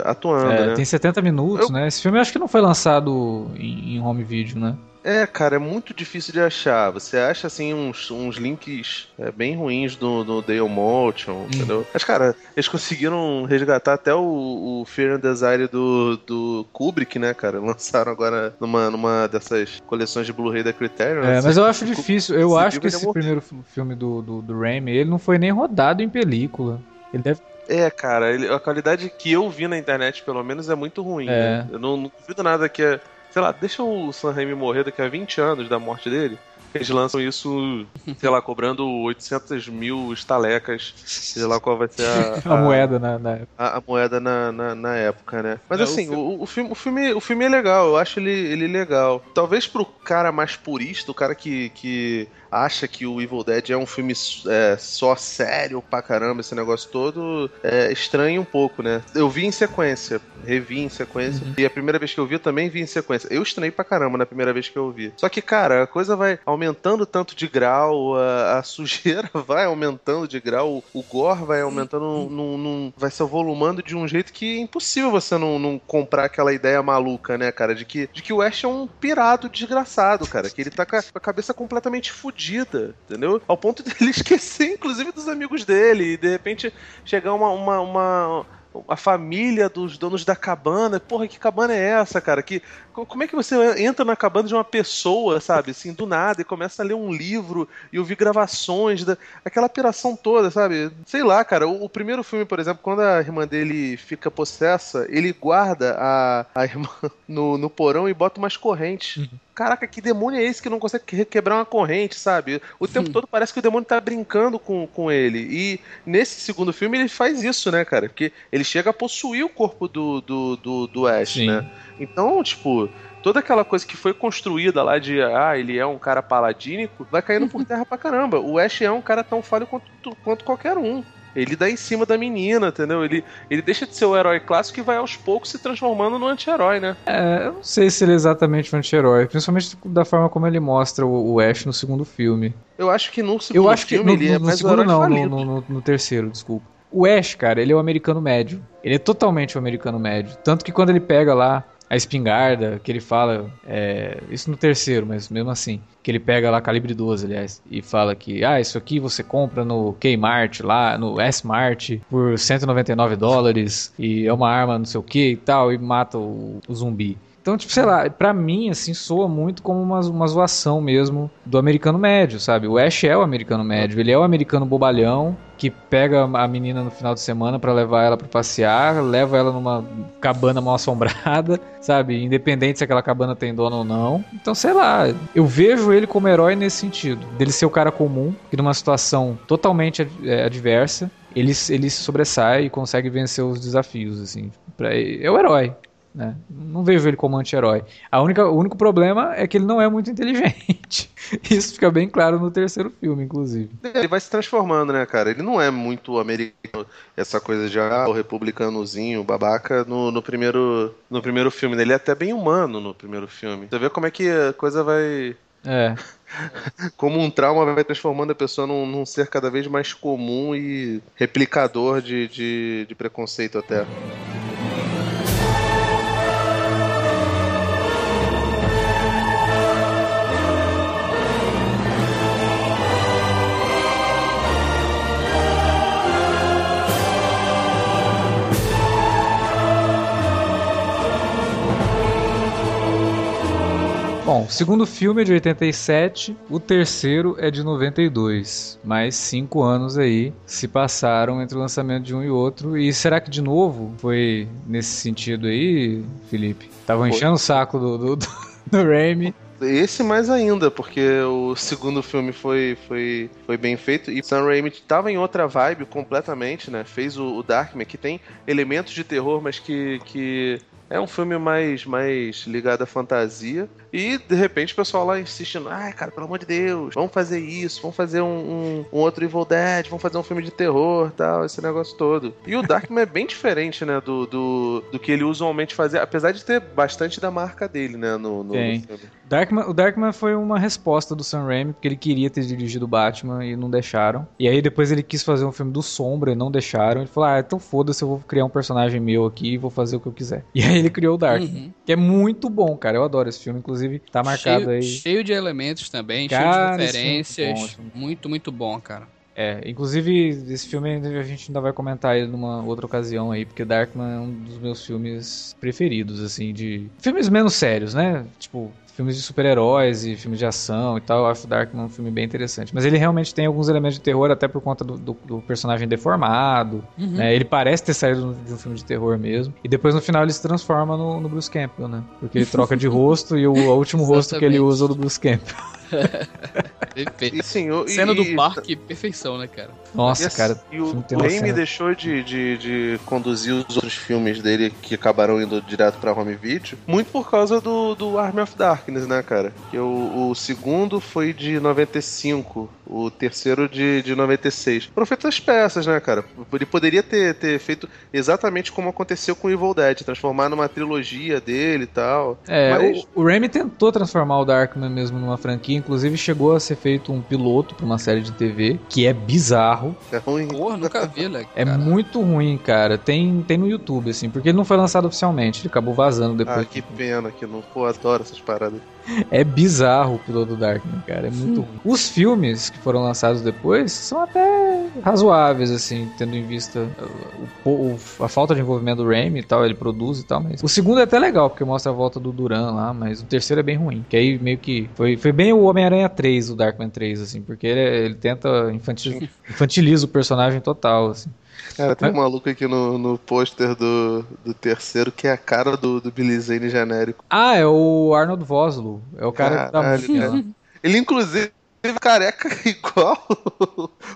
atuando, é, né? Tem 70 minutos eu... né? Esse filme acho que não foi lançado em, em home video, né? É, cara, é muito difícil de achar. Você acha, assim, uns, uns links é, bem ruins do, do Dale Motion, hum. entendeu? Mas, cara, eles conseguiram resgatar até o, o Fear and Desire do, do Kubrick, né, cara? [LAUGHS] Lançaram agora numa, numa dessas coleções de Blu-ray da Criterion. É, mas eu acho difícil. Eu acho que esse primeiro filme do, do, do Raimi, ele não foi nem rodado em película. Ele deve é, cara, ele, a qualidade que eu vi na internet, pelo menos, é muito ruim. É. Né? Eu não, não duvido nada que é. Sei lá, deixa o Sam Raimi morrer daqui a 20 anos da morte dele. Eles lançam isso, sei lá, cobrando 800 mil estalecas, sei lá qual vai ser a, [LAUGHS] a, a moeda na, na época. A, a moeda na, na, na, época, né? Mas é, assim, o, o, filme, o, filme, o filme é legal, eu acho ele, ele legal. Talvez pro cara mais purista, o cara que, que acha que o Evil Dead é um filme é, só sério pra caramba, esse negócio todo, é estranho um pouco, né? Eu vi em sequência, revi em sequência, uhum. e a primeira vez que eu vi eu também vi em sequência. Eu estranhei pra caramba na primeira vez que eu vi. Só que, cara, a coisa vai aumentando tanto de grau, a, a [LAUGHS] sujeira vai aumentando de grau, o gore vai aumentando, uhum. num, num, vai se volumando de um jeito que é impossível você não, não, comprar aquela ideia maluca, né, cara? De que, de que o Ash é um pirado desgraçado, cara. Que ele tá com a, com a cabeça completamente fudida fodida, entendeu? Ao ponto de [LAUGHS] ele esquecer, inclusive, dos amigos dele e de repente chegar uma, uma, uma a família dos donos da cabana. Porra, que cabana é essa, cara? Que, como é que você entra na cabana de uma pessoa, sabe? Assim, do nada, e começa a ler um livro e ouvir gravações, da, aquela piração toda, sabe? Sei lá, cara. O, o, primeiro filme, por exemplo, quando a irmã dele fica possessa, ele guarda a, a irmã [LAUGHS] no, no porão e bota umas correntes. Uhum. Caraca, que demônio é esse que não consegue quebrar uma corrente, sabe? O tempo todo parece que o demônio tá brincando com, com ele. E nesse segundo filme ele faz isso, né, cara? Porque ele chega a possuir o corpo do, do, do, do Ash, Sim. né? Então, tipo, toda aquela coisa que foi construída lá de ah, ele é um cara paladínico, vai caindo por terra pra caramba. O Ash é um cara tão falho quanto, quanto qualquer um. Ele dá em cima da menina, entendeu? Ele, ele deixa de ser o herói clássico e vai aos poucos se transformando no anti-herói, né? É, eu não sei se ele é exatamente um anti-herói, principalmente da forma como ele mostra o, o, Ash no segundo filme. Eu acho que no segundo eu acho que filme no, ele é no, segundo, não, no, no, no, terceiro, desculpa. O Ash, cara, ele é o americano médio. Ele é totalmente o americano médio. Tanto que quando ele pega lá a espingarda, que ele fala, é, isso no terceiro, mas mesmo assim, que ele pega lá calibre 12, aliás, e fala que, ah, isso aqui você compra no Kmart lá, no S-Mart por 199 dólares e é uma arma não sei o que e tal, e mata o, o zumbi. Então, tipo, sei lá, pra mim, assim, soa muito como uma, uma zoação mesmo do americano médio, sabe? O Ash é o americano médio, ele é o americano bobalhão que pega a menina no final de semana para levar ela para passear, leva ela numa cabana mal assombrada, [LAUGHS] sabe? Independente se aquela cabana tem dono ou não. Então, sei lá, eu vejo ele como herói nesse sentido, dele ser o cara comum, que numa situação totalmente é, adversa, ele, ele se sobressai e consegue vencer os desafios, assim. Pra, é o herói. Né? Não vejo ele como anti-herói. A única, o único problema é que ele não é muito inteligente. [LAUGHS] Isso fica bem claro no terceiro filme, inclusive. Ele vai se transformando, né, cara? Ele não é muito americano, essa coisa de ah, o republicanozinho, babaca, no, no, primeiro, no primeiro filme. Ele é até bem humano no primeiro filme. Você vê como é que a coisa vai. É. [LAUGHS] Como um trauma vai transformando a pessoa num, num ser cada vez mais comum e replicador de, de, de preconceito até. Bom, o segundo filme é de 87, o terceiro é de 92. Mais cinco anos aí se passaram entre o lançamento de um e outro. E será que de novo foi nesse sentido aí, Felipe? Tava enchendo o saco do, do, do, [LAUGHS] do Raimi. Esse mais ainda, porque o segundo filme foi, foi, foi bem feito e Sam Raimi estava em outra vibe completamente, né? Fez o, o Darkman, que tem elementos de terror, mas que, que é um filme mais, mais ligado à fantasia. E de repente o pessoal lá insistindo: ai, cara, pelo amor de Deus, vamos fazer isso, vamos fazer um, um, um, outro Evil Dead, vamos fazer um filme de terror tal, esse negócio todo. E o Darkman é bem diferente, né, do, do, do que ele usualmente fazia, apesar de ter bastante da marca dele, né, no, no, Tem. filme. Darkman, o Darkman foi uma resposta do Sam Raimi, porque ele queria ter dirigido o Batman e não deixaram. E aí depois ele quis fazer um filme do Sombra e não deixaram. Ele falou: ah, então foda-se, eu vou criar um personagem meu aqui e vou fazer o que eu quiser. E aí [LAUGHS] ele criou o Darkman, uhum. que é muito bom, cara. Eu adoro esse filme, inclusive tá marcado cheio, aí. Cheio de elementos também, cara, cheio de referências. Bom, muito, muito bom, cara. É, inclusive esse filme a gente ainda vai comentar ele numa outra ocasião aí, porque Darkman é um dos meus filmes preferidos, assim, de. Filmes menos sérios, né? Tipo, filmes de super-heróis e filmes de ação e tal. Eu acho Darkman um filme bem interessante. Mas ele realmente tem alguns elementos de terror, até por conta do, do, do personagem deformado. Uhum. Né? Ele parece ter saído de um filme de terror mesmo. E depois no final ele se transforma no, no Bruce Campbell, né? Porque ele troca de [LAUGHS] rosto e o, o último rosto que ele usa é o do Bruce Campbell. [LAUGHS] Perfeito. E, sim, o, Cena e, do parque, perfeição, né, cara? Nossa, e, cara. E o, o Raimi deixou de, de, de, conduzir os outros filmes dele que acabaram indo direto pra home video, muito por causa do, do Army of Darkness, né, cara? Que o, o segundo foi de 95, o terceiro de, de 96. Foram feitas peças, né, cara? Ele poderia ter, ter feito exatamente como aconteceu com Evil Dead, transformar numa trilogia dele e tal. É, mas... o, o Raimi tentou transformar o Darkman mesmo numa franquia inclusive chegou a ser feito um piloto para uma série de TV que é bizarro. É ruim. Porra, nunca vi, né? É muito ruim, cara. Tem, tem no YouTube, assim, porque ele não foi lançado oficialmente, ele acabou vazando depois. Ah, que pena que não. Pô, adoro essas paradas. É bizarro o piloto do Darkman, cara. É muito ruim. Os filmes que foram lançados depois são até razoáveis, assim, tendo em vista o, o, a falta de envolvimento do Raimi e tal, ele produz e tal, mas o segundo é até legal, porque mostra a volta do Duran lá, mas o terceiro é bem ruim, que aí meio que foi, foi bem o Homem-Aranha 3, o Darkman 3, assim, porque ele, ele tenta infantil, [LAUGHS] infantiliza o personagem total, assim. Cara, tem um maluco aqui no, no pôster do, do terceiro que é a cara do, do Billy Zane genérico. Ah, é o Arnold Vosloo. É o cara Caralho, da música. Ele, inclusive, careca [LAUGHS] igual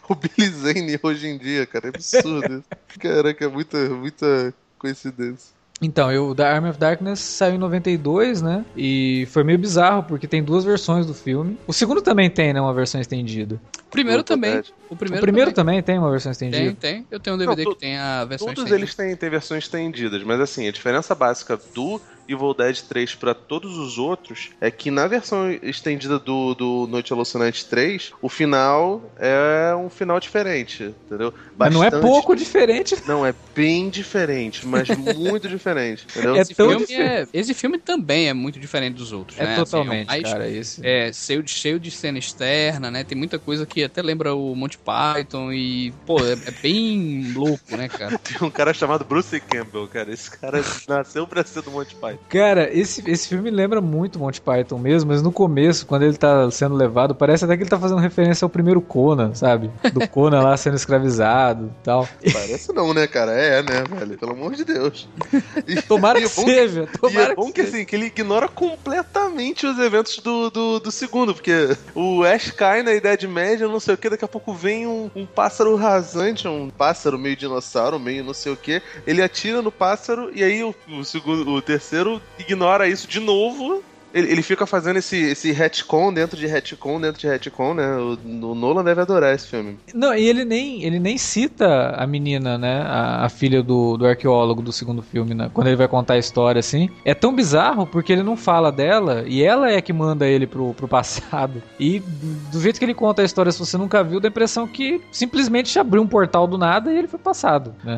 o Billy Zane hoje em dia, cara. É absurdo. Caraca, é muita, muita coincidência. Então, eu, The Army of Darkness saiu em 92, né? E foi meio bizarro, porque tem duas versões do filme. O segundo também tem, né? Uma versão estendida. primeiro também. O primeiro, o primeiro também. também tem uma versão estendida. Tem, tem. Eu tenho um DVD Não, to- que tem a versão Todos estendida. eles têm, têm versões estendidas, mas assim, a diferença básica do Evil Dead 3 pra todos os outros é que na versão estendida do, do Noite Alucinante 3, o final é um final diferente, entendeu? Mas não é Bastante- pouco diferente. Não, é bem diferente, mas [LAUGHS] muito diferente, entendeu? É Esse, tão filme diferente. é, esse filme também é muito diferente dos outros, É né? totalmente, Assim, é, mais- cara, esse. é cheio de, cheio de cena externa, né? Tem muita coisa que até lembra o Monty Python e, pô, é, é bem louco, né, cara? [LAUGHS] Tem um cara chamado Bruce Campbell, cara. Esse cara nasceu pra ser do Monty Python. Cara, esse, esse filme lembra muito Monty Python mesmo, mas no começo, quando ele tá sendo levado, parece até que ele tá fazendo referência ao primeiro Conan, sabe? Do [LAUGHS] Conan lá sendo escravizado e tal. Parece não, né, cara? É, né, velho? Pelo amor de Deus. E- [LAUGHS] Tomara e que é seja, E tomara é bom que, seja. assim, que ele ignora completamente os eventos do, do, do segundo, porque o Ash cai na Idade Média, não sei o que, daqui a pouco vem um, um pássaro rasante, um pássaro meio dinossauro, meio não sei o que, ele atira no pássaro e aí o, o segundo, o terceiro ignora isso de novo. Ele, ele fica fazendo esse, esse retcon dentro de retcon dentro de retcon, né? O, o Nolan deve adorar esse filme. Não, e ele nem, ele nem cita a menina, né? A, a filha do, do arqueólogo do segundo filme, né? Quando ele vai contar a história, assim. É tão bizarro porque ele não fala dela e ela é que manda ele pro, pro passado. E do jeito que ele conta a história, se você nunca viu, dá a impressão que simplesmente abriu um portal do nada e ele foi passado, né?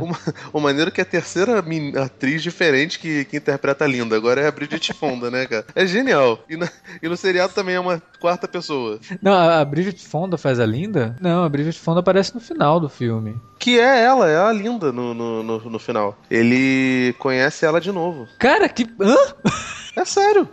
O maneiro que é a terceira atriz diferente que, que interpreta a Linda. Agora é a Bridget Fonda, né, cara? É genial. E, na- e no seriado também é uma quarta pessoa. Não, a, Bridget Fonda faz a Linda? Não, a Bridget Fonda aparece no final do filme. Que é ela, é a Linda no, no, no, no final. Ele conhece ela de novo. Cara, que. Hã? É sério.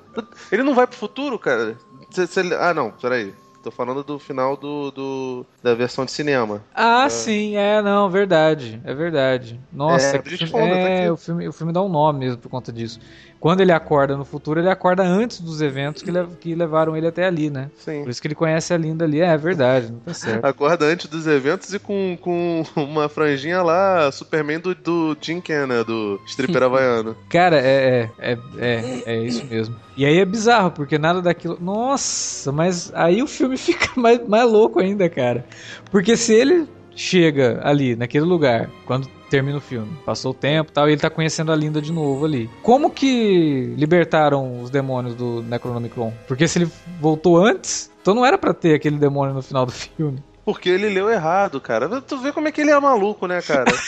Ele não vai pro futuro, cara. Cê- cê- ah, não, peraí. Tô falando do final do, do- da versão de cinema. Ah, sim, é, não, verdade. É verdade. Nossa, É, que Bridget filme- Fonda, tá é, o, filme, o filme dá um nome mesmo por conta disso. Quando ele acorda no futuro, ele acorda antes dos eventos que, le- que levaram ele até ali, né? Sim. Por isso que ele conhece a Linda ali. É, é verdade, não tá certo. Acorda antes dos eventos e com, com uma franjinha lá, Superman do, do Jim Cannon, do stripper havaiano. Cara, é, é, é, é, é isso mesmo. E aí é bizarro, porque nada daquilo. Nossa, mas aí o filme [LAUGHS] fica mais, mais louco ainda, cara. Porque se ele chega ali, naquele lugar, quando termina o filme, passou o tempo e tal, e ele tá conhecendo a Linda de novo ali. Como que libertaram os demônios do Necronomicon? Porque se ele voltou antes, então não era pra ter aquele demônio no final do filme. Porque ele leu errado, cara. Tu vê como é que ele é maluco, né, cara? [LAUGHS]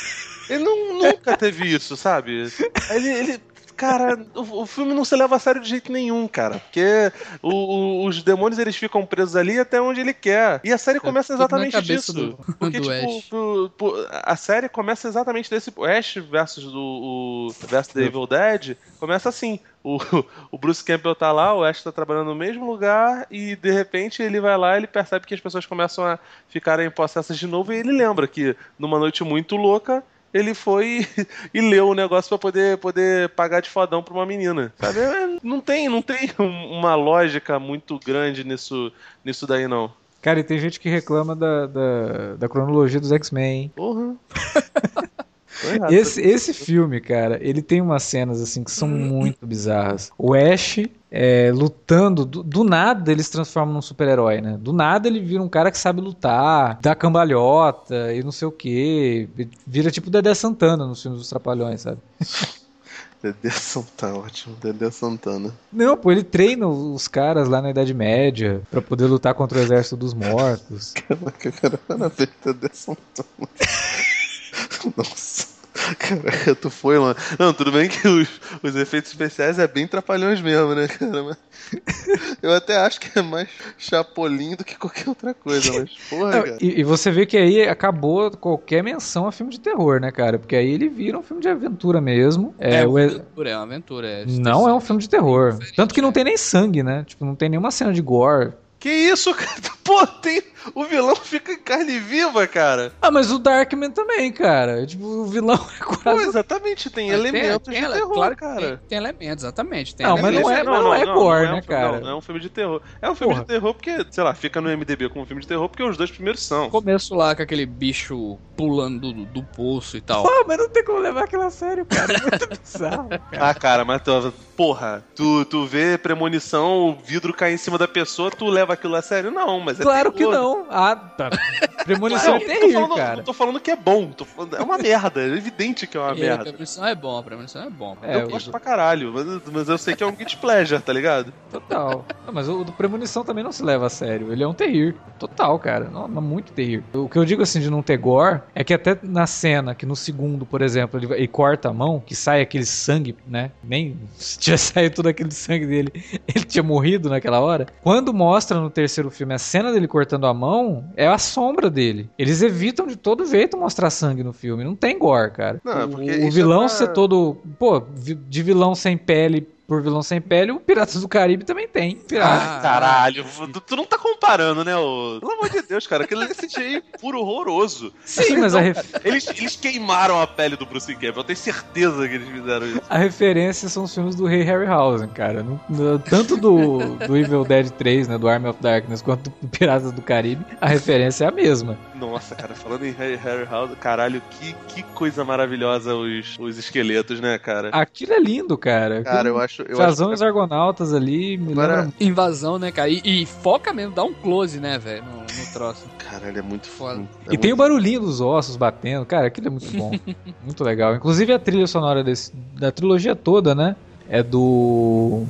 Ele não, nunca teve isso, sabe? Ele. ele- cara, o, o filme não se leva a sério de jeito nenhum, cara. Porque o- o- os demônios eles ficam presos ali até onde ele quer. E a série começa tudo na exatamente disso. do- Porque, do tipo, pro- pro- a série começa exatamente desse. O Ash versus do. O, versus The Evil Dead começa assim. O, o Bruce Campbell tá lá, o Ash tá trabalhando no mesmo lugar e de repente ele vai lá ele percebe que as pessoas começam a ficarem possessas de novo e ele lembra que numa noite muito louca ele foi [LAUGHS] e leu o negócio pra poder, poder pagar de fodão pra uma menina. Sabe? É, Não tem, não tem um- uma lógica muito grande nisso, nisso daí, não. Cara, e tem gente que reclama da, da, da cronologia dos X-Men, hein? Porra. [LAUGHS] errado. Esse, esse filme, cara, ele tem umas cenas assim que são muito bizarras. O Ash é, lutando, do, do nada ele se transforma num super-herói, né? Do nada ele vira um cara que sabe lutar, dá cambalhota e não sei o que. Vira tipo Dedé Santana nos filmes dos Trapalhões, sabe? [LAUGHS] Dedé Santana, ótimo. Dedé Santana. Não, pô, ele treina os caras lá na Idade Média pra poder lutar contra o exército dos mortos. [LAUGHS] Caraca, cara, parabéns, Dedé Santana. [LAUGHS] [LAUGHS] Nossa. Caraca, tu foi lá. Não, tudo bem que os, os efeitos especiais é bem trapalhões mesmo, né, cara? Mas eu até acho que é mais chapolim do que qualquer outra coisa, mas porra, Não, cara. e, e você vê que aí acabou qualquer menção a filme de terror, né, cara? Porque aí ele vira um filme de aventura mesmo. É, É, uma aventura, é uma aventura. é- Não é um filme de terror. Tanto que não tem nem sangue, né? Tipo, não tem nenhuma cena de gore. Que isso, cara? [LAUGHS] Pô, tem. [LAUGHS] O vilão fica em carne viva, cara. Ah, mas o Darkman também, cara. Tipo, o vilão [LAUGHS] é Pô, quase. exatamente, tem Mas elementos tem- de tem- terror, claro que cara. Tem, tem elementos, exatamente. Tem Não, mas elementos. não é- mas não é gore, um né, cara? Não, não é um filme de terror. É um filme Porra. de terror porque, sei lá, fica no MDB como um filme de terror porque os dois primeiros são. Começo lá com aquele bicho pulando do, do poço e tal. Pô, mas não tem como levar aquilo a sério, cara. É muito [LAUGHS] bizarro, cara. Ah, cara, mas tu, porra, tu, tu vê premonição, o vidro cair em cima da pessoa, tu leva aquilo a sério? Não, mas é Claro que terror. não, Premonição. Ah, tá. Premonição Não, é terrível, falando, cara. Tô falando que é bom. tô falando- é uma merda. É evidente que é uma E a merda. premonição é bom, a premonição é bom. É, eu gosto pra caralho, mas, mas eu sei que é um guilty pleasure, tá ligado? Total. Não, mas o do Premonição também não se leva a sério. Ele é um terrir. Total, cara. Não, não, muito terrir. O que eu digo assim de não ter gore é que até na cena, que no segundo, por exemplo, ele, ele corta a mão, que sai aquele sangue, né? Nem [LAUGHS] se tivesse saído todo aquele sangue dele, [LAUGHS] ele tinha morrido naquela hora. Quando mostra no terceiro filme a cena dele cortando a mão, é a sombra dele. Eles evitam de todo jeito mostrar sangue no filme. Não tem gore, cara. Não, O- porque o, isso é vilão pra- ser todo. Pô, de vilão sem pele por vilão sem pele, o Piratas do Caribe também tem. Pirata. Ah, Caralho, tu, tu não tá comparando, né? O... Pelo amor de Deus, cara, aquele CGI puro horroroso. Sim, mas a, ref- Eles, eles queimaram a pele do Bruce Campbell, eu tenho certeza que eles fizeram isso. a referência são os filmes do Rei Harryhausen, cara. No- no- tanto do, do Evil Dead 3, né, do Army of Darkness, quanto do Piratas do Caribe, a referência é a mesma. Nossa, cara, falando em Harry, Harry House, caralho, que, que coisa maravilhosa os, os esqueletos, né, cara? Aquilo é lindo, cara. Cara, eu acho. Eu Fazão e acho os Argonautas ali, Agora- lembra... Invasão, né, cara? E, e foca mesmo, dá um close, né, velho, no, no troço. Caralho, é muito Foda. foda. E tem o barulhinho dos ossos batendo, cara, aquilo é muito bom. [LAUGHS] muito legal. Inclusive a trilha sonora desse, da trilogia toda, né? É do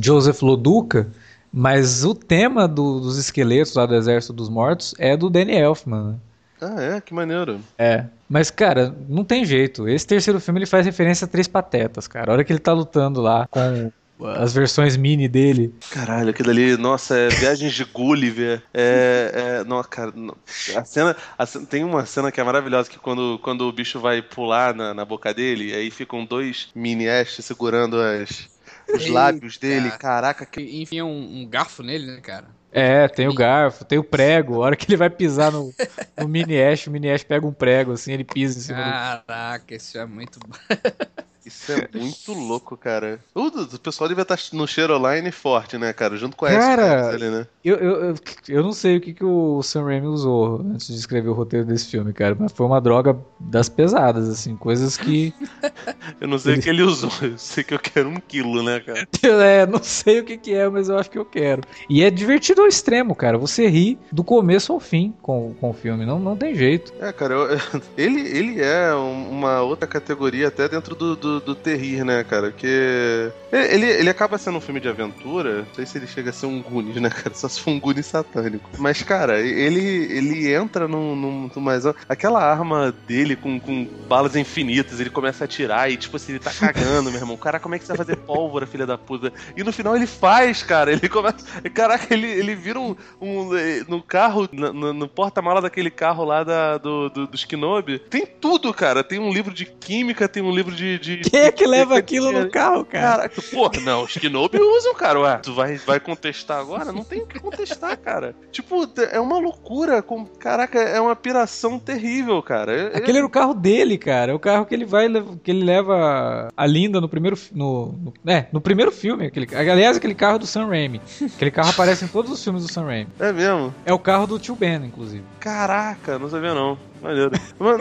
Joseph Loduca, mas o tema do- dos esqueletos lá do Exército dos Mortos é do Danny Elfman, né? Ah, é? Que maneiro. É. Mas, cara, não tem jeito. Esse terceiro filme ele faz referência a Três Patetas, cara. A hora que ele tá lutando lá com as versões mini dele. Caralho, aquilo ali, nossa, é Viagens de Gulliver. É. é não, cara, não. A cena, a cena- Tem uma cena que é maravilhosa que quando, quando o bicho vai pular na, na boca dele, aí ficam dois mini Ash segurando as, os Eita. lábios dele. Caraca, que. E, enfim, um, um garfo nele, né, cara? É, tem o garfo, tem o prego. A hora que ele vai pisar no, no mini Ash, o mini Ash pega um prego, assim, ele pisa em cima do Caraca, isso é muito. [LAUGHS] Isso é muito [LAUGHS] louco, cara. O, o pessoal devia estar no Cheroline forte, né, cara? Junto com a Cara, ali, né? Eu, eu, eu, não sei o que, que o Sam Raimi usou antes de escrever o roteiro desse filme, cara, mas foi uma droga das pesadas, assim, coisas que. [LAUGHS] Eu não sei o que ele usou. Eu sei que eu quero um quilo, né, cara? [LAUGHS] é, não sei o que, que é, mas eu acho que eu quero. E é divertido ao extremo, cara. Você ri do começo ao fim com, com o filme, não, não tem jeito. É, cara, eu- ele, ele é um- uma outra categoria até dentro do, do, do terrir, né, cara? Porque ele, ele acaba sendo um filme de aventura. Não sei se ele chega a ser um Goonies, né, cara? Só se for um Goonies satânico. Mas, cara, ele, ele entra num, num mais. Aquela arma dele com, com balas infinitas, ele começa a atirar e, tipo assim, ele tá cagando, meu irmão. Cara, como é que você vai fazer pólvora, filha da puta? E no final ele faz, cara. Ele começa. Caraca, ele, ele vira um. um no carro, no, no- no porta-mala daquele carro lá da, do, do, Kenobi. Tem tudo, cara. Tem um livro de química, tem um livro de. de Quem é que leva aquilo no carro, cara? Caraca, porra, não, os Kenobi usam, cara. Ué, tu vai, vai contestar agora? Não tem o que contestar, cara. Tipo, é uma loucura. Com, caraca, é uma piração terrível, cara. É- Aquele era o carro dele, cara. É o carro que ele vai que ele leva a Linda no primeiro no, no é, no primeiro filme, aquele, aliás, aquele carro do Sam Raimi. Aquele carro aparece em todos os filmes do Sam Raimi. é mesmo. É o carro do Tio Ben, inclusive. Caraca, não sabia não. Maneiro.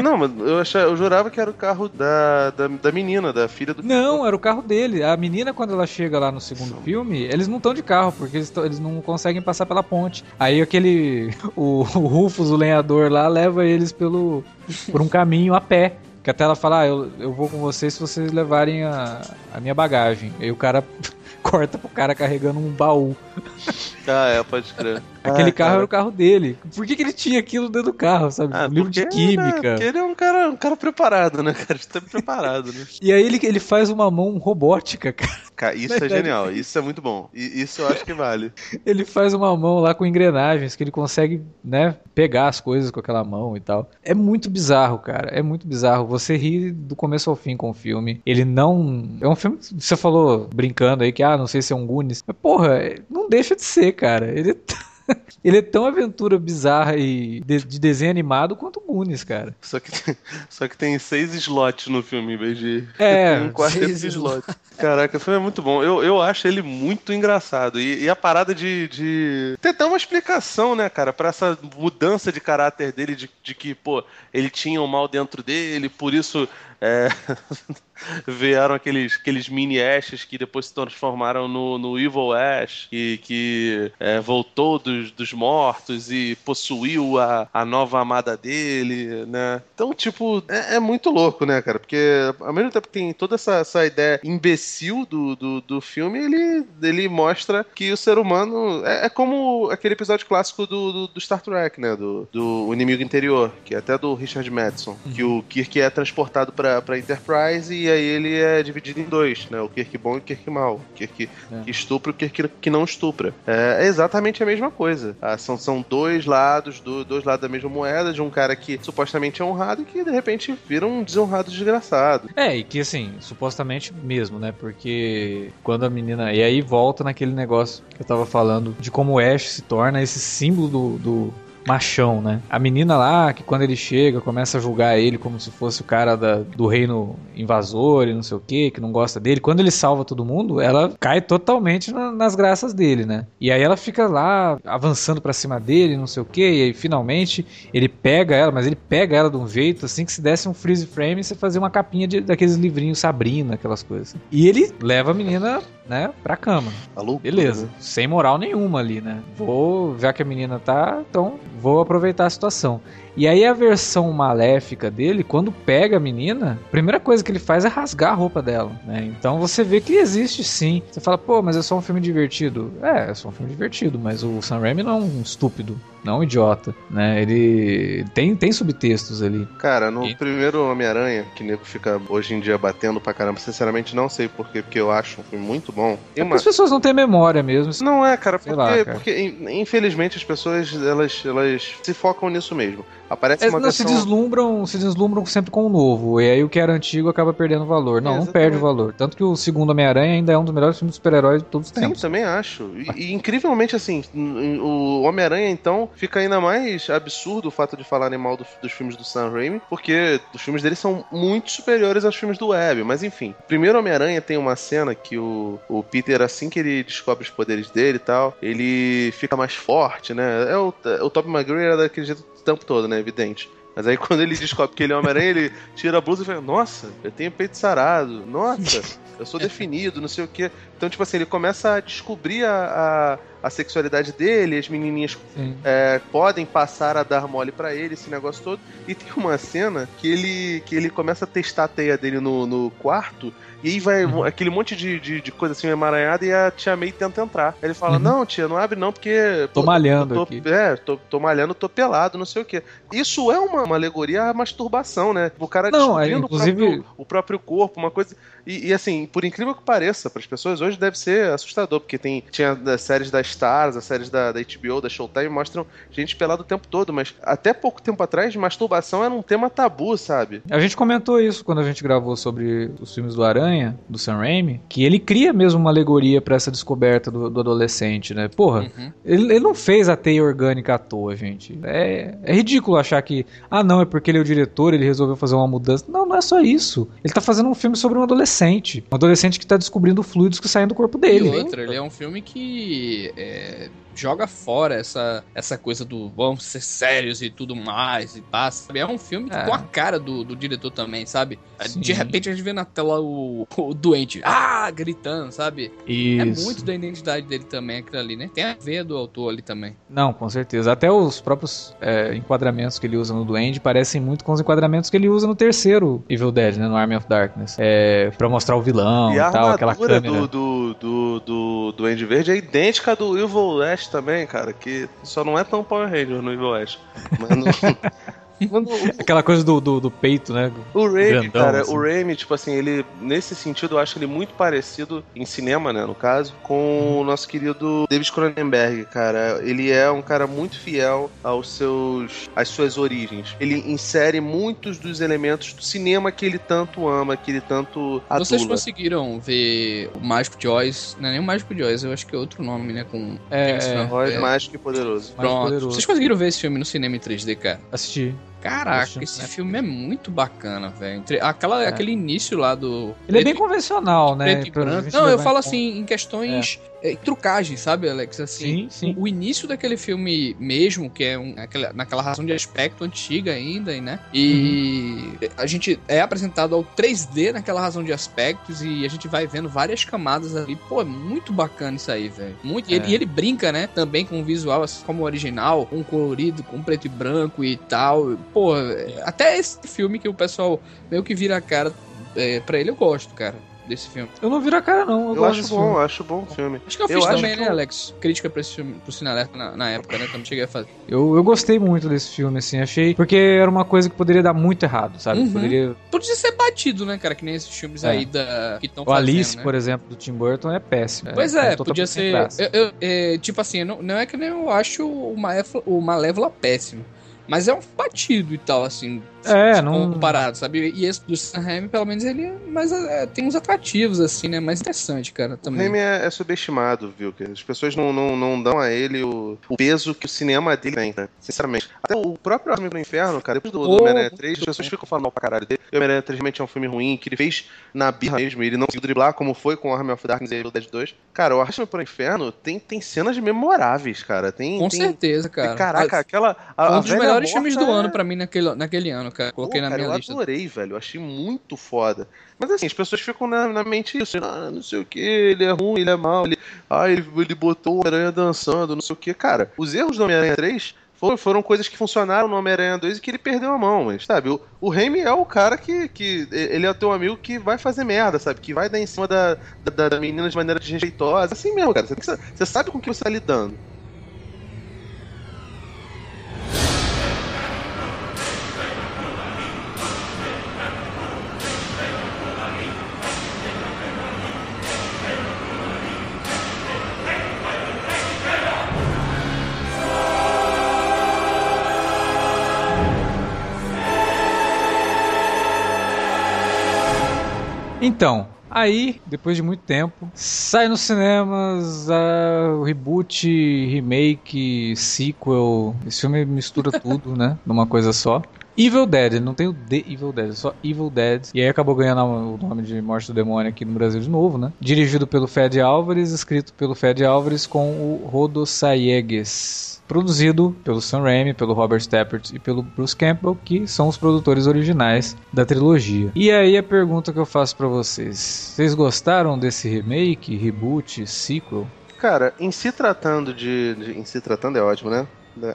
Não, mas eu, achava, eu jurava que era o carro da, da, da menina, da filha do. Não, era o carro dele. A menina, quando ela chega lá no segundo filme, eles não estão de carro, porque eles, eles não conseguem passar pela ponte. Aí aquele. [LAUGHS] O, o Rufus, o lenhador lá, leva eles pelo por um caminho a pé. Que até ela fala, ah, eu, eu vou com vocês se vocês levarem a, a minha bagagem. Aí o cara [LAUGHS] corta pro cara carregando um baú. Ah, é, pode crer. [LAUGHS] Aquele Ah, carro cara. era o carro dele. Por que, que ele tinha aquilo dentro do carro, sabe? Ah, livro de porque, química. né, porque ele é um cara, um cara preparado, né, cara? Está preparado, né? [LAUGHS] E aí ele, ele faz uma mão robótica, [LAUGHS] cara. Cara, isso é genial, isso é muito bom. E isso eu acho que vale. Ele faz uma mão lá com engrenagens que ele consegue, né, pegar as coisas com aquela mão e tal. É muito bizarro, cara. É muito bizarro. Você ri do começo ao fim com o filme. Ele não. É um filme que você falou brincando aí que, ah, não sei se é um Goonies. Mas, porra, não deixa de ser, cara. Ele é. t- [LAUGHS] Ele é tão aventura bizarra e de, de desenho animado quanto o Goonies, cara. Só que, tem, [LAUGHS] só que tem seis slots no filme, em vez de É, [LAUGHS] um quarteto de slots. Caraca, o filme é muito bom. Eu, eu acho ele muito engraçado. E, e a parada de, de. Tem até uma explicação, né, cara, pra essa mudança de caráter dele, de, de que, pô, ele tinha o mal dentro dele, por isso É... [LAUGHS] vieram aqueles, aqueles mini Ashes que depois se transformaram no, no Evil Ash, que, que é, voltou dos, dos mortos e possuiu a, a nova amada dele, né? Então, tipo, é, é muito louco, né, cara? Porque ao mesmo tempo que tem toda essa, essa ideia imbecil do, do, do filme, ele, ele mostra que o ser humano é, é como aquele episódio clássico do, do, do, Star Trek, né? Do, do Inimigo Interior, que é até do Richard Madison, uhum. que o Kirk é transportado pra, pra Enterprise e aí ele é dividido em dois, né? O Kirk bom e o Kirk mal. O Kirk é. que estupra e o Kirk que não estupra. É, é, exatamente a mesma coisa. Ah, são, são dois lados, do, dois lados da mesma moeda, de um cara que supostamente é honrado e que de repente vira um desonrado desgraçado. É, e que assim, supostamente mesmo, né? Porque quando a menina. E aí volta naquele negócio que eu tava falando de como o Ash se torna esse símbolo do, do machão, né? A menina lá, que quando ele chega, começa a julgar ele como se fosse o cara da, do reino invasor e não sei o que, que não gosta dele. Quando ele salva todo mundo, ela cai totalmente na, nas graças dele, né? E aí ela fica lá avançando para cima dele, não sei o que, e aí finalmente ele pega ela, mas ele pega ela de um jeito assim que se desse um freeze frame e você fazia uma capinha de, daqueles livrinhos Sabrina, aquelas coisas. E ele leva a menina, né, pra cama. Alô? Beleza. Sem moral nenhuma ali, né? Vou, já que a menina tá, então vou aproveitar a situação. E aí a versão maléfica dele, quando pega a menina, a primeira coisa que ele faz é rasgar a roupa dela, né? Então você vê que existe sim. Você fala, pô, mas é só um filme divertido. É, é só um filme divertido, mas o Sam Raimi não é um estúpido, não é um idiota, né? Ele tem, tem subtextos ali. Cara, no e... primeiro Homem-Aranha, que nego fica hoje em dia batendo pra caramba, sinceramente não sei porquê, porque eu acho um filme muito bom. É uma... As pessoas não têm memória mesmo. Não é, cara, porque, lá, cara. porque infelizmente as pessoas elas, elas se focam nisso mesmo. Aparece é, uma não, versão... se deslumbram, se deslumbram sempre com o novo. E aí o que era antigo acaba perdendo valor. Não, é, não perde valor. Tanto que o segundo Homem-Aranha ainda é um dos melhores filmes de super-heróis de todos os tempos. Sim, também acho. E, e incrivelmente assim, o Homem-Aranha então fica ainda mais absurdo o fato de falarem mal do, dos filmes do Sam Raimi, porque os filmes dele são muito superiores aos filmes do Web. Mas enfim, o primeiro Homem-Aranha tem uma cena que o, o Peter, assim que ele descobre os poderes dele e tal, ele fica mais forte, né? É o, o Tobey Maguire era daquele jeito o tempo todo, né? Evidente. Mas aí [LAUGHS] quando ele descobre que ele é Homem-Aranha, ele tira a blusa e fala, nossa, eu tenho peito sarado, nossa, eu sou definido, não sei o quê. Então, tipo assim, ele começa a descobrir a, a, a sexualidade dele, as menininhas é, podem passar a dar mole para ele, esse negócio todo. E tem uma cena que ele, que ele começa a testar a teia dele no, no quarto e aí vai uhum. aquele monte de, de, de, coisa assim emaranhada e a tia May tenta entrar. Ele fala: uhum. Não, tia, não abre não, porque. Tô malhando tô, aqui. É, tô, tô malhando, tô pelado, não sei o quê. Isso é uma, uma alegoria à masturbação, né? O cara não, é, inclusive... o, próprio, o próprio corpo, uma coisa. E, e, assim, por incrível que pareça, para as pessoas hoje deve ser assustador, porque tem tinha as séries da Stars, as séries da, da HBO, da Showtime, mostram gente pelada o tempo todo, mas até pouco tempo atrás, masturbação era um tema tabu, sabe? A gente comentou isso quando a gente gravou sobre os filmes do Aranha, do Sam Raimi, que ele cria mesmo uma alegoria para essa descoberta do, do, adolescente, né? Porra, uhum. ele, ele, não fez a teia orgânica à toa, gente. É, é ridículo achar que, ah, não, é porque ele é o diretor, ele resolveu fazer uma mudança. Não, não é só isso. Ele tá fazendo um filme sobre um adolescente. Um adolescente que tá descobrindo fluidos que saem do corpo dele. E outra, ele é um filme que é, joga fora essa, essa coisa do vamos ser sérios e tudo mais e passa. É um filme é. com a cara do, do diretor também, sabe? Sim. De repente a gente vê na tela o, o doente, ah, gritando, sabe? É Isso. É muito da identidade dele também aquilo ali, né? Tem a ver do autor ali também. Não, com certeza. Até os próprios é, enquadramentos que ele usa no Duende parecem muito com os enquadramentos que ele usa no terceiro Evil Dead, né? No Army of Darkness. É, pra mostrar o vilão e, e tal, aquela câmera. Do, do, do, do Duende Verde é idêntica do Evil West também, cara, que só não é tão Power Ranger no Evil West. [LAUGHS] Mas no... [LAUGHS] Aquela coisa do, do, do, peito, né? O Raimi, cara, assim. o Raimi, tipo assim, ele, nesse sentido, eu acho ele muito parecido, em cinema, né, no caso, com hum. o nosso querido David Cronenberg, cara. Ele é um cara muito fiel aos seus, às suas origens. Ele insere muitos dos elementos do cinema que ele tanto ama, que ele tanto adula. Vocês conseguiram ver o Mágico Joyce, não é nem o Mágico Joyce, eu acho que é outro nome, né, com... É, é, é, Mágico e Poderoso. Pronto. Poderoso. Vocês conseguiram ver esse filme no cinema em 3D, cara? Assisti. Caraca, esse né? filme é muito bacana, velho. Aquela, é. Aquele início lá do. Ele é bem convencional, né? Não, eu falo assim, em questões. É é, trucagem, sabe, Alex? Assim, sim, sim. O, o início daquele filme mesmo, que é um, aquela, naquela razão de aspecto antiga ainda, né? E uhum. a gente é apresentado ao 3D naquela razão de aspectos e a gente vai vendo várias camadas ali. Pô, é muito bacana isso aí, velho. Muito. E, é. ele, e, ele, brinca, né? Também com o visual assim, como o original, um colorido, com preto e branco e tal. Pô, até esse filme que o pessoal meio que vira a cara é, pra ele, eu gosto, cara desse filme. Eu não viro a cara, não. Eu, eu acho bom, filme. acho bom o filme. Acho que eu fiz eu também, né, eu... Alex? Crítica pra esse filme, pro Cinealerta na, na época, né? Também cheguei a fazer. Eu, eu gostei muito desse filme, assim, achei. Porque era uma coisa que poderia dar muito errado, sabe? Uhum. Poderia. Podia ser batido, né, cara? Que nem esses filmes é. aí da. que estão fazendo. O Alice, né? por exemplo, do Tim Burton é péssimo. Pois é, é podia ser. Eu, eu, é, tipo assim, não, não é que nem eu acho o Malévola, o Malévola péssimo. Mas é um batido e tal, assim. É, não. Comparado, sabe? E esse do Sam Raimi, pelo menos, ele é mais, é, tem uns atrativos, assim, né? Mais interessante, cara. Também. O Raimi é, é, subestimado, viu? Que as pessoas não, não, não dão a ele o, o, peso que o cinema dele tem, né? Sinceramente. Até o próprio Homem do Inferno, cara, depois do, do oh, Homem-Aranha 3, as pessoas ficam falando mal pra caralho dele. O Homem-Aranha 3 realmente é um filme ruim, que ele fez na birra mesmo, ele não conseguiu driblar como foi com o Army of Darkness e o Dead 2. Cara, o Army pro Inferno tem, tem cenas memoráveis, cara. Tem, com tem, certeza, cara. Caraca, aquela. A, um dos melhores filmes do ano pra mim naquele, naquele ano, cara. Coloquei Pô, na minha eu lista. Eu adorei, velho. Eu achei muito foda. Mas assim, as pessoas ficam na, na mente isso. Ah, não sei o que, ele é ruim, ele é mau. Ele, ah, ele, ele botou o Homem-Aranha dançando, não sei o que. Cara, os erros do Homem-Aranha 3 foram, foram coisas que funcionaram no Homem-Aranha 2 e que ele perdeu a mão, mas, sabe, o, o Raimi é o cara que, que. Ele é o teu amigo que vai fazer merda, sabe? Que vai dar em cima da, da, da menina de maneira desrespeitosa. Assim mesmo, cara. Você, você sabe com o que você tá lidando. Então, Aí, depois de muito tempo, sai nos cinemas uh, reboot, remake, sequel. Esse filme mistura [LAUGHS] tudo, né? Numa coisa só. Evil Dead, não tem o The Evil Dead, é só Evil Dead. E aí acabou ganhando o nome de Morte do Demônio aqui no Brasil de novo, né? Dirigido pelo Fed Álvares, escrito pelo Fed Álvares com o Rodo Saiegues produzido pelo Sam Raimi, pelo Robert Tappert e pelo Bruce Campbell, que são os produtores originais da trilogia. E aí a pergunta que eu faço para vocês: vocês gostaram desse remake, reboot, sequel? Cara, em se tratando de, de em se tratando é ótimo, né?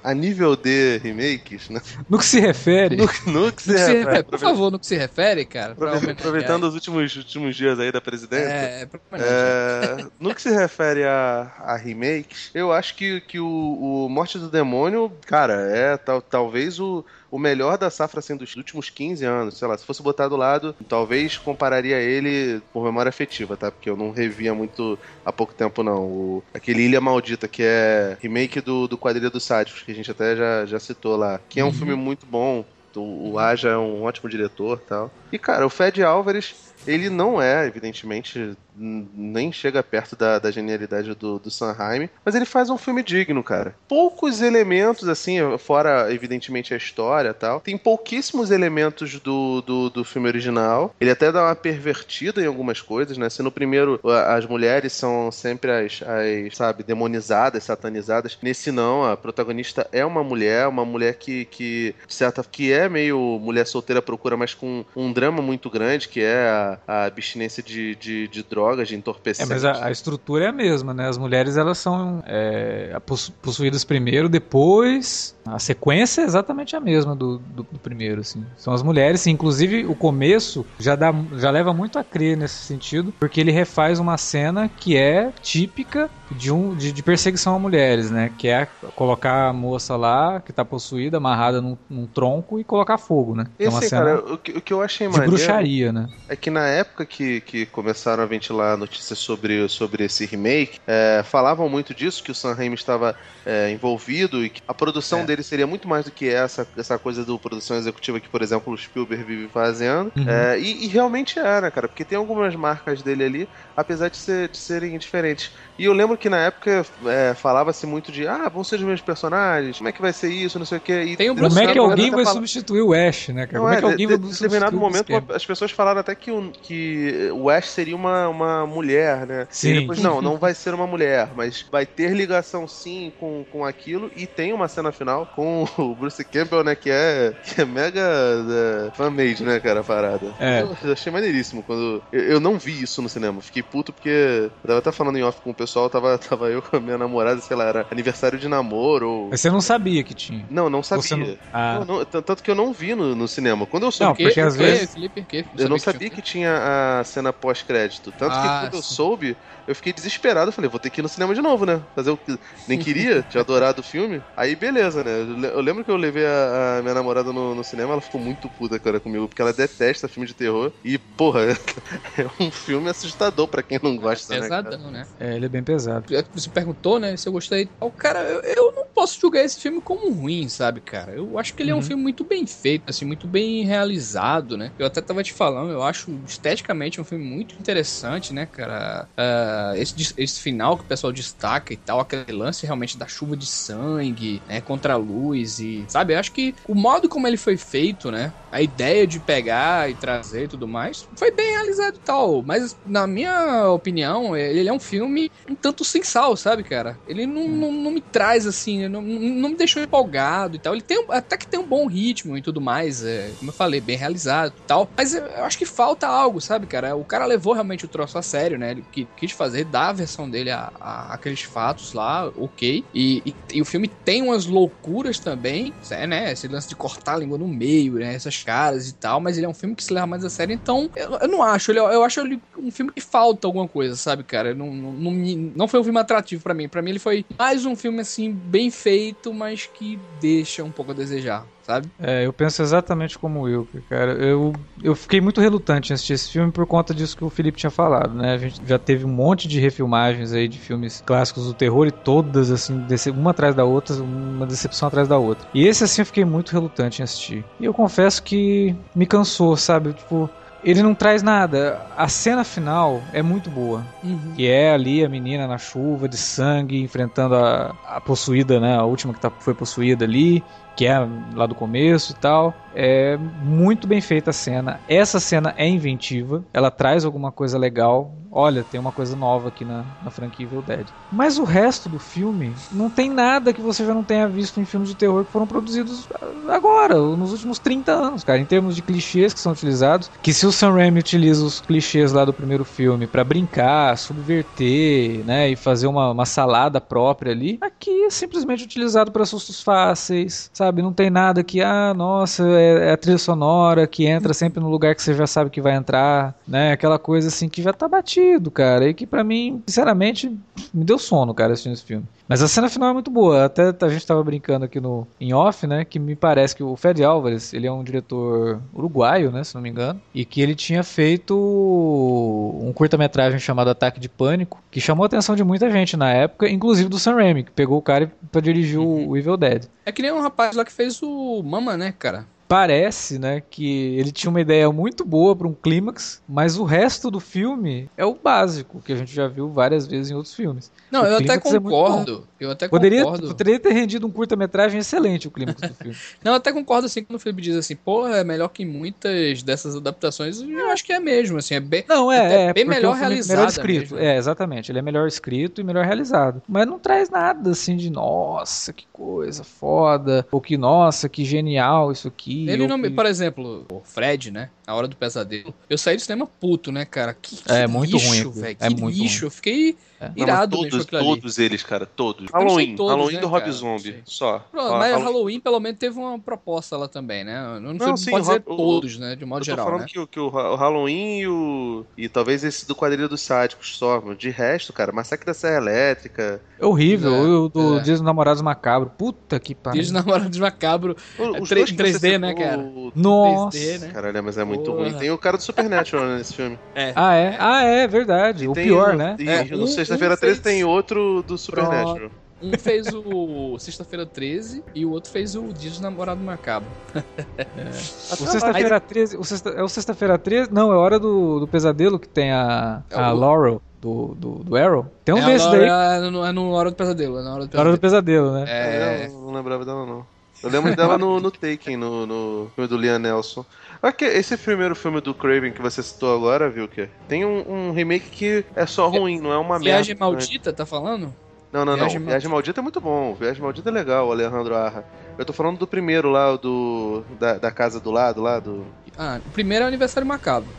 A nível de remakes, né? No que se refere. No, no que se, no refere. refere. Por favor, no que se refere, cara. Aproveitando os últimos, últimos dias aí da presidência. É, é, é No que se refere a, a remakes, eu acho que, que o, o Morte do Demônio, cara, é tal, talvez o o melhor da safra assim, dos últimos 15 anos. Sei lá, se fosse botar do lado, talvez compararia ele por memória afetiva, tá? Porque eu não revia muito há pouco tempo, não. O, aquele Ilha Maldita, que é remake do, do Quadrilha dos Sádicos, que a gente até já, já citou lá. Que é um uhum. filme muito bom. O, o Aja é um ótimo diretor tal. E, cara, o Fed Álvares, ele não é, evidentemente, nem chega perto da, da genialidade do, do Sanheim, mas ele faz um filme digno, cara. Poucos elementos, assim, fora, evidentemente, a história tal. Tem pouquíssimos elementos do, do, do filme original. Ele até dá uma pervertida em algumas coisas, né? Se no primeiro as mulheres são sempre as, as sabe, demonizadas, satanizadas, nesse não, a protagonista é uma mulher, uma mulher que, que certa, que é meio mulher solteira procura, mas com um drama muito grande, que é a, a abstinência de, de, de drogas drogas, de entorpecentes. É, mas a, a, estrutura é a mesma, né? As mulheres elas são é, possuídas primeiro, depois a sequência é exatamente a mesma do, do, do primeiro, assim. São as mulheres, sim. inclusive o começo já dá, já leva muito a crer nesse sentido, porque ele refaz uma cena que é típica de um de, de perseguição a mulheres, né? Que é colocar a moça lá que tá possuída, amarrada num, num tronco e colocar fogo, né? Esse, é uma cena cara, o que, o que eu achei de bruxaria, né? É que na época que, que começaram a ventilar notícias sobre, sobre esse remake, é, falavam muito disso, que o Sam Raimi estava é, envolvido e que a produção é. dele seria muito mais do que essa, essa coisa do produção executiva que, por exemplo, o Spielberg vive fazendo. Uhum. É, e, e, realmente era, cara, porque tem algumas marcas dele ali, apesar de, ser, de serem diferentes. E eu lembro que na época é, falava-se muito de ah, vão ser os mesmos personagens, como é que vai ser isso, não sei o que. E Tem um como é que alguém vai substituir o Ash, né, cara? Não como é, é que alguém de, vai substituir determinado momento as pessoas falaram até que o, que o Ash seria uma, uma mulher, né? Sim. E depois, não, não [LAUGHS] vai ser uma mulher, mas vai ter ligação sim com, com aquilo. E tem uma cena final com [LAUGHS] o Bruce Campbell, né? Que é, que é mega uh, fan-made, né, cara, a parada. É. Eu, eu achei maneiríssimo quando. Eu, eu, não vi isso no cinema. Fiquei puto porque. Eu tava até falando em off com o pessoal, tava, [LAUGHS] tava eu com a minha namorada, sei lá, era aniversário de namoro. Ou... Mas você não sabia que tinha? Não, não sabia. Não... Ah. Não, não, tanto que eu não vi no, no cinema. Quando eu soube. Não, porque às vezes. Felipe, eu não sabia que tinha a cena pós-crédito. Tanto ah, que quando sim. eu soube, eu fiquei desesperado. Eu falei, vou ter que ir no cinema de novo, né? Fazer o que. Nem queria, [LAUGHS] tinha adorado o filme. Aí, beleza, né? Eu lembro que eu levei a, a minha namorada no, no, cinema, ela ficou muito puta, cara, comigo, porque ela detesta filme de terror. E, porra, [LAUGHS] é um filme assustador pra quem não gosta, é pesadão, né? né? É, ele é bem pesado. Você perguntou, né, se eu gostei. O cara, eu, eu, não posso julgar esse filme como ruim, sabe, cara? Eu acho que ele uhum. é um uhum. filme muito bem feito, assim, muito bem realizado, né? Eu até tava te falando, eu acho esteticamente um filme muito interessante, né, cara? Uh, esse, esse final que o pessoal destaca e tal, aquele lance realmente da chuva de sangue, né, contra a luz e, sabe, eu acho que o modo como ele foi feito, né, a ideia de pegar e trazer e tudo mais, foi bem realizado e tal, mas na minha opinião, ele é um filme um tanto sem sal, sabe, cara? Ele não, hum. não, não, me traz, assim, não, não me deixou empolgado e tal, ele tem, até que tem um bom ritmo e tudo mais, é, como eu falei, bem realizado e tal, mas eu acho que falta algo, sabe, cara? O cara levou realmente o troço a sério, né, ele quis fazer, dar a versão dele a, a aqueles fatos lá, ok, e, e, e, o filme tem umas loucuras também, né, esse lance de cortar a língua no meio, né, essas caras e tal, mas ele é um filme que se leva mais a sério, então eu, eu não acho, ele, eu acho ele um filme que falta alguma coisa, sabe, cara? Não, não, não, não foi um filme atrativo para mim. para mim ele foi mais um filme, assim, bem feito, mas que deixa um pouco a desejar sabe? É, eu penso exatamente como eu, cara. Eu, eu fiquei muito relutante em assistir esse filme por conta disso que o Felipe tinha falado, né? A gente já teve um monte de refilmagens aí de filmes clássicos do terror e todas, assim, uma atrás da outra, uma decepção atrás da outra. E esse, assim, eu fiquei muito relutante em assistir. E eu confesso que me cansou, sabe? Tipo, ele não traz nada. A cena final é muito boa. Uhum. Que é ali a menina na chuva de sangue enfrentando a, a possuída, né? A última que tá, foi possuída ali que é lá do começo e tal. É muito bem feita a cena. Essa cena é inventiva, ela traz alguma coisa legal. Olha, tem uma coisa nova aqui na, na franquia Evil Dead. Mas o resto do filme não tem nada que você já não tenha visto em filmes de terror que foram produzidos agora, nos últimos 30 anos, cara, em termos de clichês que são utilizados. Que se o Sam Raimi utiliza os clichês lá do primeiro filme para brincar, subverter, né, e fazer uma, uma salada própria ali, aqui é simplesmente utilizado para sustos fáceis, sabe? Sabe? Não tem nada que, ah, nossa, é, é, a trilha sonora que entra sempre no lugar que você já sabe que vai entrar, né? Aquela coisa assim que já tá batido, cara. E que para mim, sinceramente, me deu sono, cara, assistindo esse filme. Mas a cena final é muito boa. Até a gente tava brincando aqui no em off, né? Que me parece que o Fred Álvares, ele é um diretor uruguaio, né? Se não me engano. E que ele tinha feito um curta-metragem chamado Ataque de Pânico, que chamou a atenção de muita gente na época, inclusive do Sam Raimi, que pegou o cara para dirigir uhum. o Evil Dead. É que nem um rapaz lá que fez o Mama, né, cara? Parece, né, que ele tinha uma ideia muito boa para um clímax, mas o resto do filme é o básico que a gente já viu várias vezes em outros filmes. Não, o eu até é concordo. É eu até poderia, concordo. Poderia ter rendido um curta-metragem excelente o clímax do filme. [LAUGHS] Não, eu até concordo assim quando o Felipe diz assim, pô, é melhor que muitas dessas adaptações. Eu acho que é mesmo, assim, é bem, não, é, é bem melhor é realizado. Melhor escrito, mesmo. é, exatamente. Ele é melhor escrito e melhor realizado. Mas não traz nada assim de nossa, que coisa foda, ou que nossa, que genial isso aqui. Ele não, que... por exemplo, o Fred, né? A hora do pesadelo. Eu saí do cinema puto, né, cara? Que, que é muito lixo, ruim, velho. É que muito lixo. Ruim. Eu fiquei é. Irado não, todos, todos eles, cara, todos. Halloween, todos, Halloween né, do Rob Zombie, só. Pronto, mas Halloween... Halloween pelo menos teve uma proposta lá também, né? Não, não, não sim, pode dizer todos, né, de modo eu tô geral, falando né? que, que o, o Halloween e o... e talvez esse do quadrilho dos sádicos só, de resto, cara, Massacre da Serra Elétrica... É horrível, é, o do é. Dias dos Namorados Macabro, puta que pariu. Dias dos Namorados Macabro, é 3, 3D, né, cara? O... Nossa! 3D, né? Caralho, mas é muito Porra. ruim. Tem o cara do Supernatural nesse filme. É. Ah, é? Ah, é, verdade. O pior, o... né? E é, no Sexta-feira 13 tem outro do Supernatural. Um fez o [LAUGHS] Sexta-feira 13 e o outro fez o Dia do Namorado Macabro. [LAUGHS] É. O Sexta-feira 13. O sexta, é o Sexta-feira 13? Não, é hora do, do pesadelo que tem a, a Laurel. do, do, do Arrow. Tem um é desse Laura, daí. É no, é no Hora do Pesadelo. É na Hora do Hora Pesadelo. do Pesadelo, né? É, Eu não lembrava dela, não. Eu lembro dela no, no Taken, no, no filme do Liam Nelson. Ok, esse primeiro filme do Craven que você citou agora, viu que tem um, um remake que é só ruim, não é uma Viagem merda. né? Maldita, tá falando? Não, não, não. Viagem Viagem, Maldita é muito bom. Viagem Maldita é legal, Alejandro Arra. Eu tô falando do primeiro lá, o do. Da, da casa do lado, lá, do. Ah, o primeiro é o Aniversário Macabro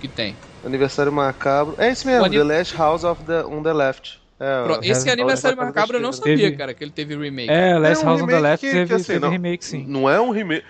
que tem. Aniversário Macabro. É esse mesmo, The Last House of the, on the Left. É, Pro-. Esse é, Aniversário Macabro eu não sabia, Teve- cara, que ele teve remake. É, Last É um House on the Left que- teve, que, assim, teve não- remake, sim. Não é um remake.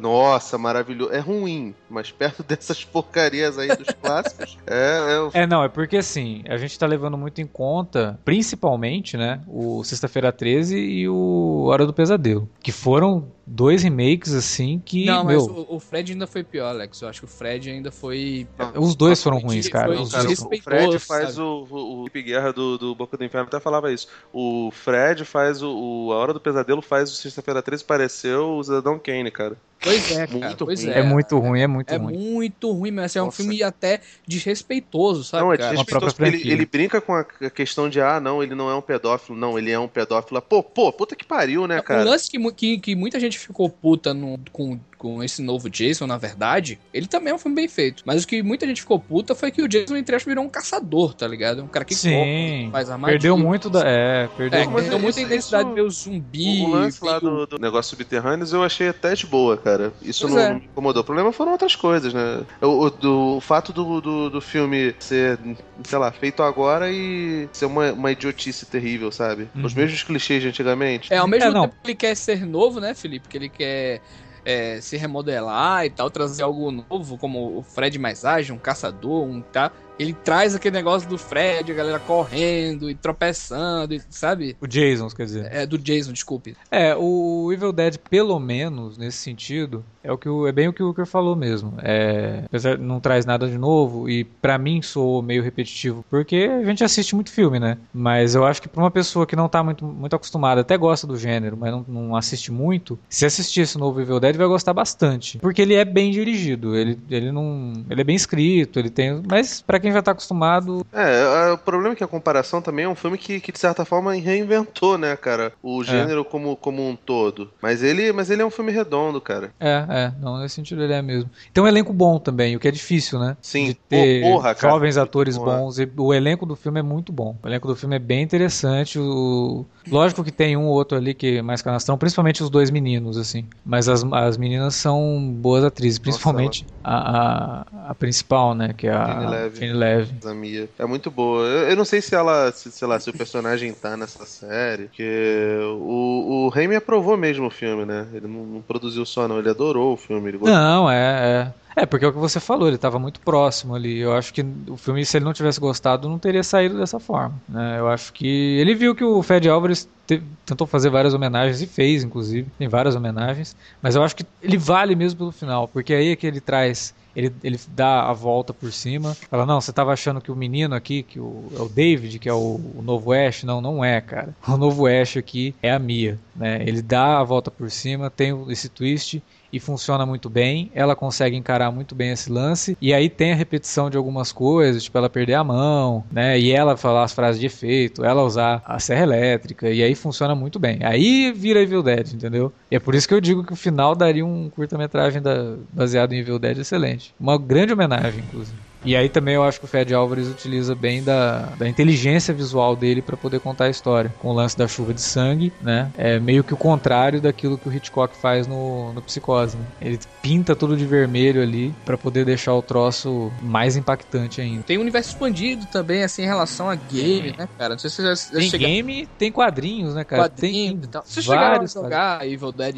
Nossa, maravilhoso. É ruim, mas perto [LAUGHS] dessas porcarias aí dos clássicos, [LAUGHS] é, é o É, não, é porque assim, a gente tá levando muito em conta, principalmente, né, o Sexta-feira 13 e o Hora do Pesadelo, que foram dois remakes, assim, que, não, mas meu, o, o Fred ainda foi pior, Alex. Eu acho que o Fred ainda foi. os dois foram ruins, cara. foi- os Cara, dois o Fred faz sabe? o, o, o Hip Guerra do, do Boca do Inferno até falava isso. O Fred faz o, o- A Hora do Pesadelo faz o Sexta-feira 13 pareceu o Cidadão Kane, cara. Pois é, cara. Muito pois ruim. é. É muito ruim, é muito É ruim. muito ruim, mas é um filme até desrespeitoso, sabe, não, é cara? desrespeitoso ele, ele brinca com a questão de, ah, não, ele não é um pedófilo. Não, ele é um pedófilo. Pô, pô, puta que pariu, né, O cara? lance que, que, que muita gente ficou puta no- com, com esse novo Jason, na verdade, ele também é um filme bem feito. Mas o que muita gente ficou puta foi que o Jason, entre aspas, virou um caçador, tá ligado? Um cara que Sim, corre, faz armadilha. perdeu muito da... É, perdeu É, perdeu muita isso- intensidade isso- de ver o zumbi. O lance lá meio- do, do negócio subterrâneos eu achei até de boa, cara. Isso Pois não, é. não me incomodou. O problema foram outras coisas, né? O, o- do, o fato do, do, do filme ser, sei lá, feito agora e ser uma, uma idiotice terrível, sabe? Uhum. Os mesmos clichês de antigamente. É, ao mesmo É, tempo que ele quer ser novo, né, Felipe? Que ele quer é, se remodelar e tal, trazer algo novo, como o Fred mais ágil, um caçador, um tá. Ele traz aquele negócio do Fred, a galera correndo e tropeçando, e, sabe? O Jason, quer dizer. É, do Jason, desculpe. É, o Evil Dead, pelo menos, nesse sentido, é o que o- é bem o que o Walker falou mesmo. É, apesar de não traz nada de novo, e pra mim soou meio repetitivo, porque a gente assiste muito filme, né? Mas eu acho que pra uma pessoa que não tá muito, muito acostumada, até gosta do gênero, mas não, não assiste muito, se assistir esse novo Evil Dead vai gostar bastante. Porque ele é bem dirigido, ele, ele não. Ele é bem escrito, ele tem. Mas pra quem já tá acostumado, É, a- o problema é que a comparação também é um filme que, que de certa forma reinventou, né, cara, o gênero como, como um todo. Mas ele, mas ele é um filme redondo, cara. é, é, não, nesse sentido ele é mesmo. Tem um elenco bom também, o que é difícil, né? Sim, de ter porra, cara. jovens atores Porra. bons. E o elenco do filme é muito bom. O elenco do filme é bem interessante. O... Lógico que tem um ou outro ali que é mais canastrão, principalmente os dois meninos, assim. Mas as, as meninas são boas atrizes, principalmente a, a, a principal, né? Que é a Jenny Leve. Leve. A Mia. É muito boa. Eu, eu não sei se ela, se, sei lá, se o personagem tá nessa série. Porque o, o Raimi aprovou mesmo o filme, né? Ele não, não produziu só, não. Ele adorou o filme. Não, é, é. É, porque é o que você falou, ele estava muito próximo ali. Eu acho que o filme, se ele não tivesse gostado, não teria saído dessa forma. né? Eu acho que ele viu que o Fred Álvares te- tentou fazer várias homenagens e fez, inclusive, tem várias homenagens. Mas eu acho que ele vale mesmo pelo final, porque aí é que ele traz. Ele, ele dá a volta por cima. Fala, não, você estava achando que o menino aqui, que o, é o David, que é o, o novo Ash. Não, não é, cara. O novo Ash aqui é a Mia. Né? Ele dá a volta por cima, tem esse twist e funciona muito bem. Ela consegue encarar muito bem esse lance. E aí tem a repetição de algumas coisas, tipo ela perder a mão, né? E ela falar as frases de efeito, ela usar a serra elétrica, e aí funciona muito bem. Aí vira Evil Dead, entendeu? E é por isso que eu digo que o final daria um curta-metragem da- baseado em Evil Dead excelente. Uma grande homenagem, inclusive. E aí também eu acho que o Fred Álvares utiliza bem da, da inteligência visual dele para poder contar a história. Com o lance da chuva de sangue, né? É meio que o contrário daquilo que o Hitchcock faz no, no Psicose. Né? Ele pinta tudo de vermelho ali para poder deixar o troço mais impactante ainda. Tem um universo expandido também, assim, em relação a game, né, cara? Não sei se você já, já Tem game, tem quadrinhos, né, cara? quadrinho tem e tal. Você chegaram a jogar Evil Dead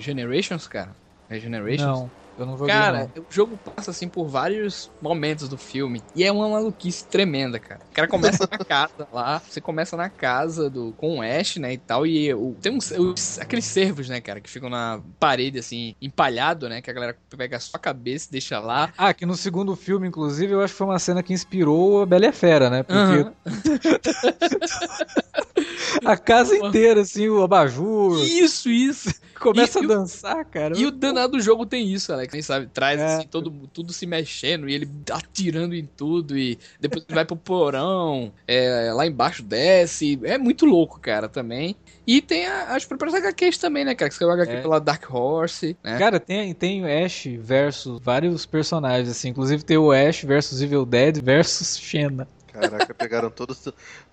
Generations, cara? Regenerations? Não, eu não joguei Cara, não. o jogo passa assim por vários momentos do filme e é uma maluquice tremenda, cara. O cara começa na casa lá, você começa na casa do com o Ash, né, e tal, e o, tem uns os- aqueles servos, né, cara, que ficam na parede assim, empalhado, né, que a galera pega a sua cabeça e deixa lá. Ah, que no segundo filme, inclusive, eu acho que foi uma cena que inspirou a Bela e a Fera, né? Porque Aham. [LAUGHS] a casa inteira, assim, o abajur, Isso, isso. Começa E- a dançar, cara. E o danado do jogo tem isso, Alex. Nem sabe, traz É. assim, todo, tudo se mexendo e ele atirando em tudo e depois vai pro porão, é, lá embaixo desce. É muito louco, cara, também. E tem a- as próprias HQs também, né, cara? Que saiu HQ É. pela Dark Horse, né? Cara, tem, tem o Ash versus vários personagens, assim. Inclusive tem o Ash versus Evil Dead versus Xena. Caraca, pegaram todo,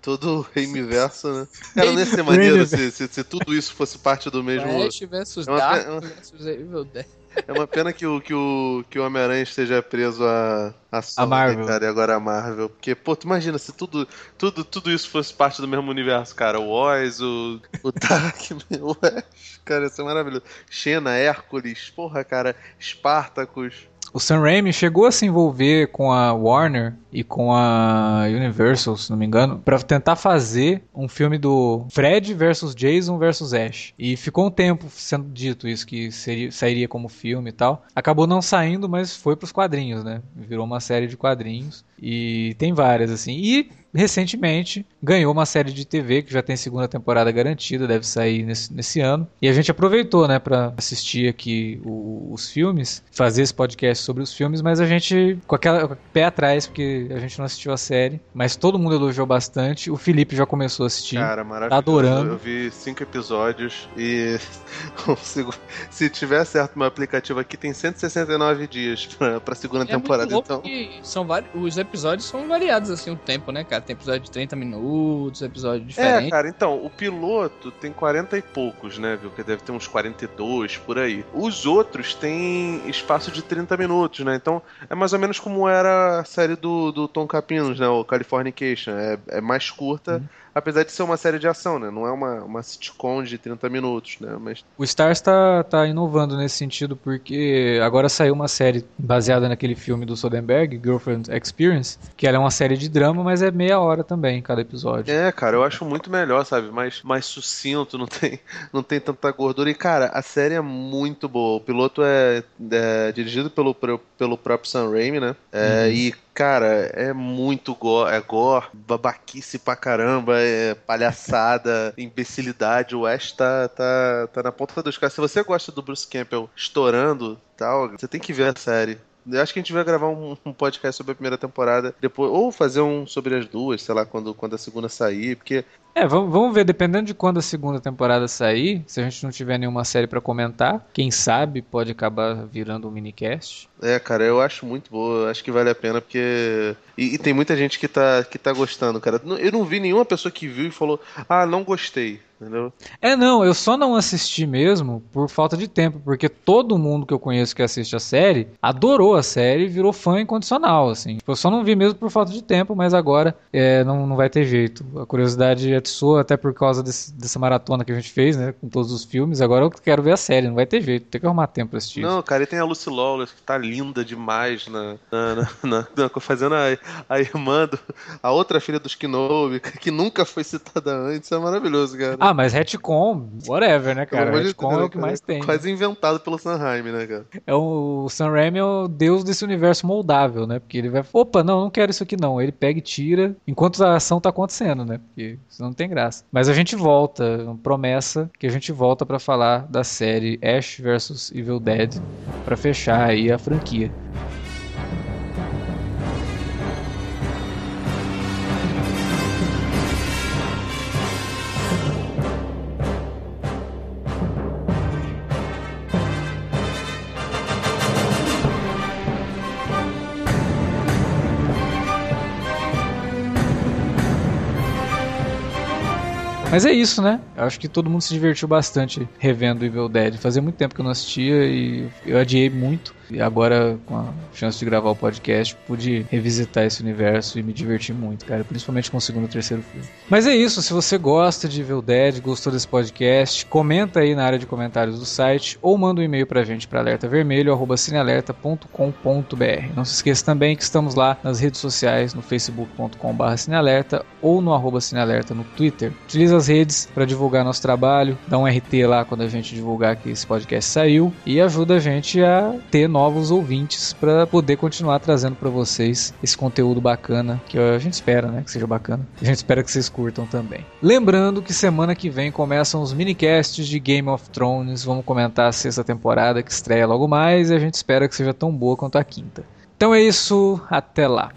todo o Reimiverso, né? Cara, não ia ser maneiro se, se, se tudo isso fosse parte do mesmo. Ash versus É uma Dark é uma- versus Evil Dead. É uma pena que o, que o, que o Homem-Aranha esteja preso a, a, Sony, Marvel. cara, e agora a Marvel. Porque, pô, tu imagina se tudo, tudo, tudo isso fosse parte do mesmo universo, cara. O Oz, o, o Darkman, o Ash, cara, isso é maravilhoso. Xena, Hércules, porra, cara, Spartacus. O Sam Raimi chegou a se envolver com a Warner e com a Universal, se não me engano, pra tentar fazer um filme do Fred versus Jason versus Ash. E ficou um tempo sendo dito isso que seria, sairia como filme e tal. Acabou não saindo, mas foi pros quadrinhos, né? Virou uma série de quadrinhos e tem várias assim. E recentemente ganhou uma série de TV que já tem segunda temporada garantida, deve sair nesse, nesse ano. E a gente aproveitou, né, para assistir aqui o- os filmes, fazer esse podcast sobre os filmes, mas a gente com aquela com pé atrás porque a gente não assistiu a série, mas todo mundo elogiou bastante. O Felipe já começou a assistir. Cara, maravilhoso. Tá adorando. Eu vi cinco episódios e [LAUGHS] se tiver certo meu aplicativo aqui, tem 169 dias pra, pra segunda É muito temporada, louco então. que são vários, os episódios são variados, assim, o tempo, né, cara? Tem episódio de 30 minutos, episódio É, diferente. cara, então, o piloto tem 40 e poucos, né, viu? Que deve ter uns 42 por aí. Os outros têm espaço de 30 minutos, né? Então, é mais ou menos como era a série do, do Tom Capinos, né? O Californication. É, é mais curta, apesar de ser uma série de ação, né? Não é uma, uma sitcom de 30 minutos, né? Mas O Stars tá, tá inovando nesse sentido, porque agora saiu uma série baseada naquele filme do Soderbergh, Girlfriend Experience, que ela é uma série de drama, mas é meia hora também, cada episódio. É, cara, eu acho muito melhor, sabe? Mais, mais sucinto, não tem, não tem tanta gordura. E, cara, a série é muito boa. O piloto é, é dirigido pelo, pelo próprio Sam Raimi, né? É, E, cara, é muito gore, é gore, babaquice pra caramba, é palhaçada, [LAUGHS] imbecilidade. O Ash tá, tá, tá na ponta dos caras. Se você gosta do Bruce Campbell estourando tal, você tem que ver a série. Eu acho que a gente vai gravar um, um podcast sobre a primeira temporada, depois, ou fazer um sobre as duas, sei lá, quando, quando a segunda sair, porque É, vamos, vamos ver, dependendo de quando a segunda temporada sair, se a gente não tiver nenhuma série pra comentar, quem sabe pode acabar virando um minicast. É, cara, eu acho muito boa, acho que vale a pena, porque. E, e tem muita gente que tá, que tá gostando, cara. Eu não vi nenhuma pessoa que viu e falou, ah, não gostei, entendeu? É, não, eu só não assisti mesmo por falta de tempo, porque todo mundo que eu conheço que assiste a série adorou a série e virou fã incondicional, assim. Tipo, Eu só não vi mesmo por falta de tempo, mas agora é, não, não vai ter jeito. A curiosidade até por causa desse- dessa maratona que a gente fez, né, com todos os filmes. Agora eu quero ver a série, não vai ter jeito, tem que arrumar tempo pra assistir. Não, cara, e tem a Lucy Lawless, que tá linda demais na, na, na- na- na- fazendo a, a irmã, do, a outra filha dos Kenobi, [LAUGHS] que nunca foi citada antes, é maravilhoso, cara. Ah, mas retcon, whatever, né, cara? Retcon é o que cara, mais tem. Quase inventado pelo Sanheim, né, cara? É o, o Sam Raimi é o deus desse universo moldável, né? Porque ele vai, opa, não, não quero isso aqui não. Ele pega e tira enquanto a ação tá acontecendo, né? Porque senão não tem graça. Mas a gente volta, promessa que a gente volta pra falar da série Ash vs Evil Dead pra fechar aí a franquia. Mas é isso, né? Eu acho que todo mundo se divertiu bastante revendo Evil Dead. Fazia muito tempo que eu não assistia e eu adiei muito. E agora, com a chance de gravar o podcast, pude revisitar esse universo e me divertir muito, cara. Principalmente com o segundo e terceiro filme. Mas é isso. Se você gosta de Evil Dead, gostou desse podcast, comenta aí na área de comentários do site ou manda um e-mail pra gente para alertavermelho.cinealerta.com.br. Não se esqueça também que estamos lá nas redes sociais, no facebook.com.br ou no arroba cinealerta no Twitter. Utiliza nossas redes para divulgar nosso trabalho, dá um RT lá quando a gente divulgar que esse podcast saiu e ajuda a gente a ter novos ouvintes para poder continuar trazendo para vocês esse conteúdo bacana que a gente espera, né, que seja bacana. A gente espera que vocês curtam também. Lembrando que semana que vem começam os minicasts de Game of Thrones, vamos comentar a sexta temporada que estreia logo mais e a gente espera que seja tão boa quanto a quinta. Então é isso, até lá.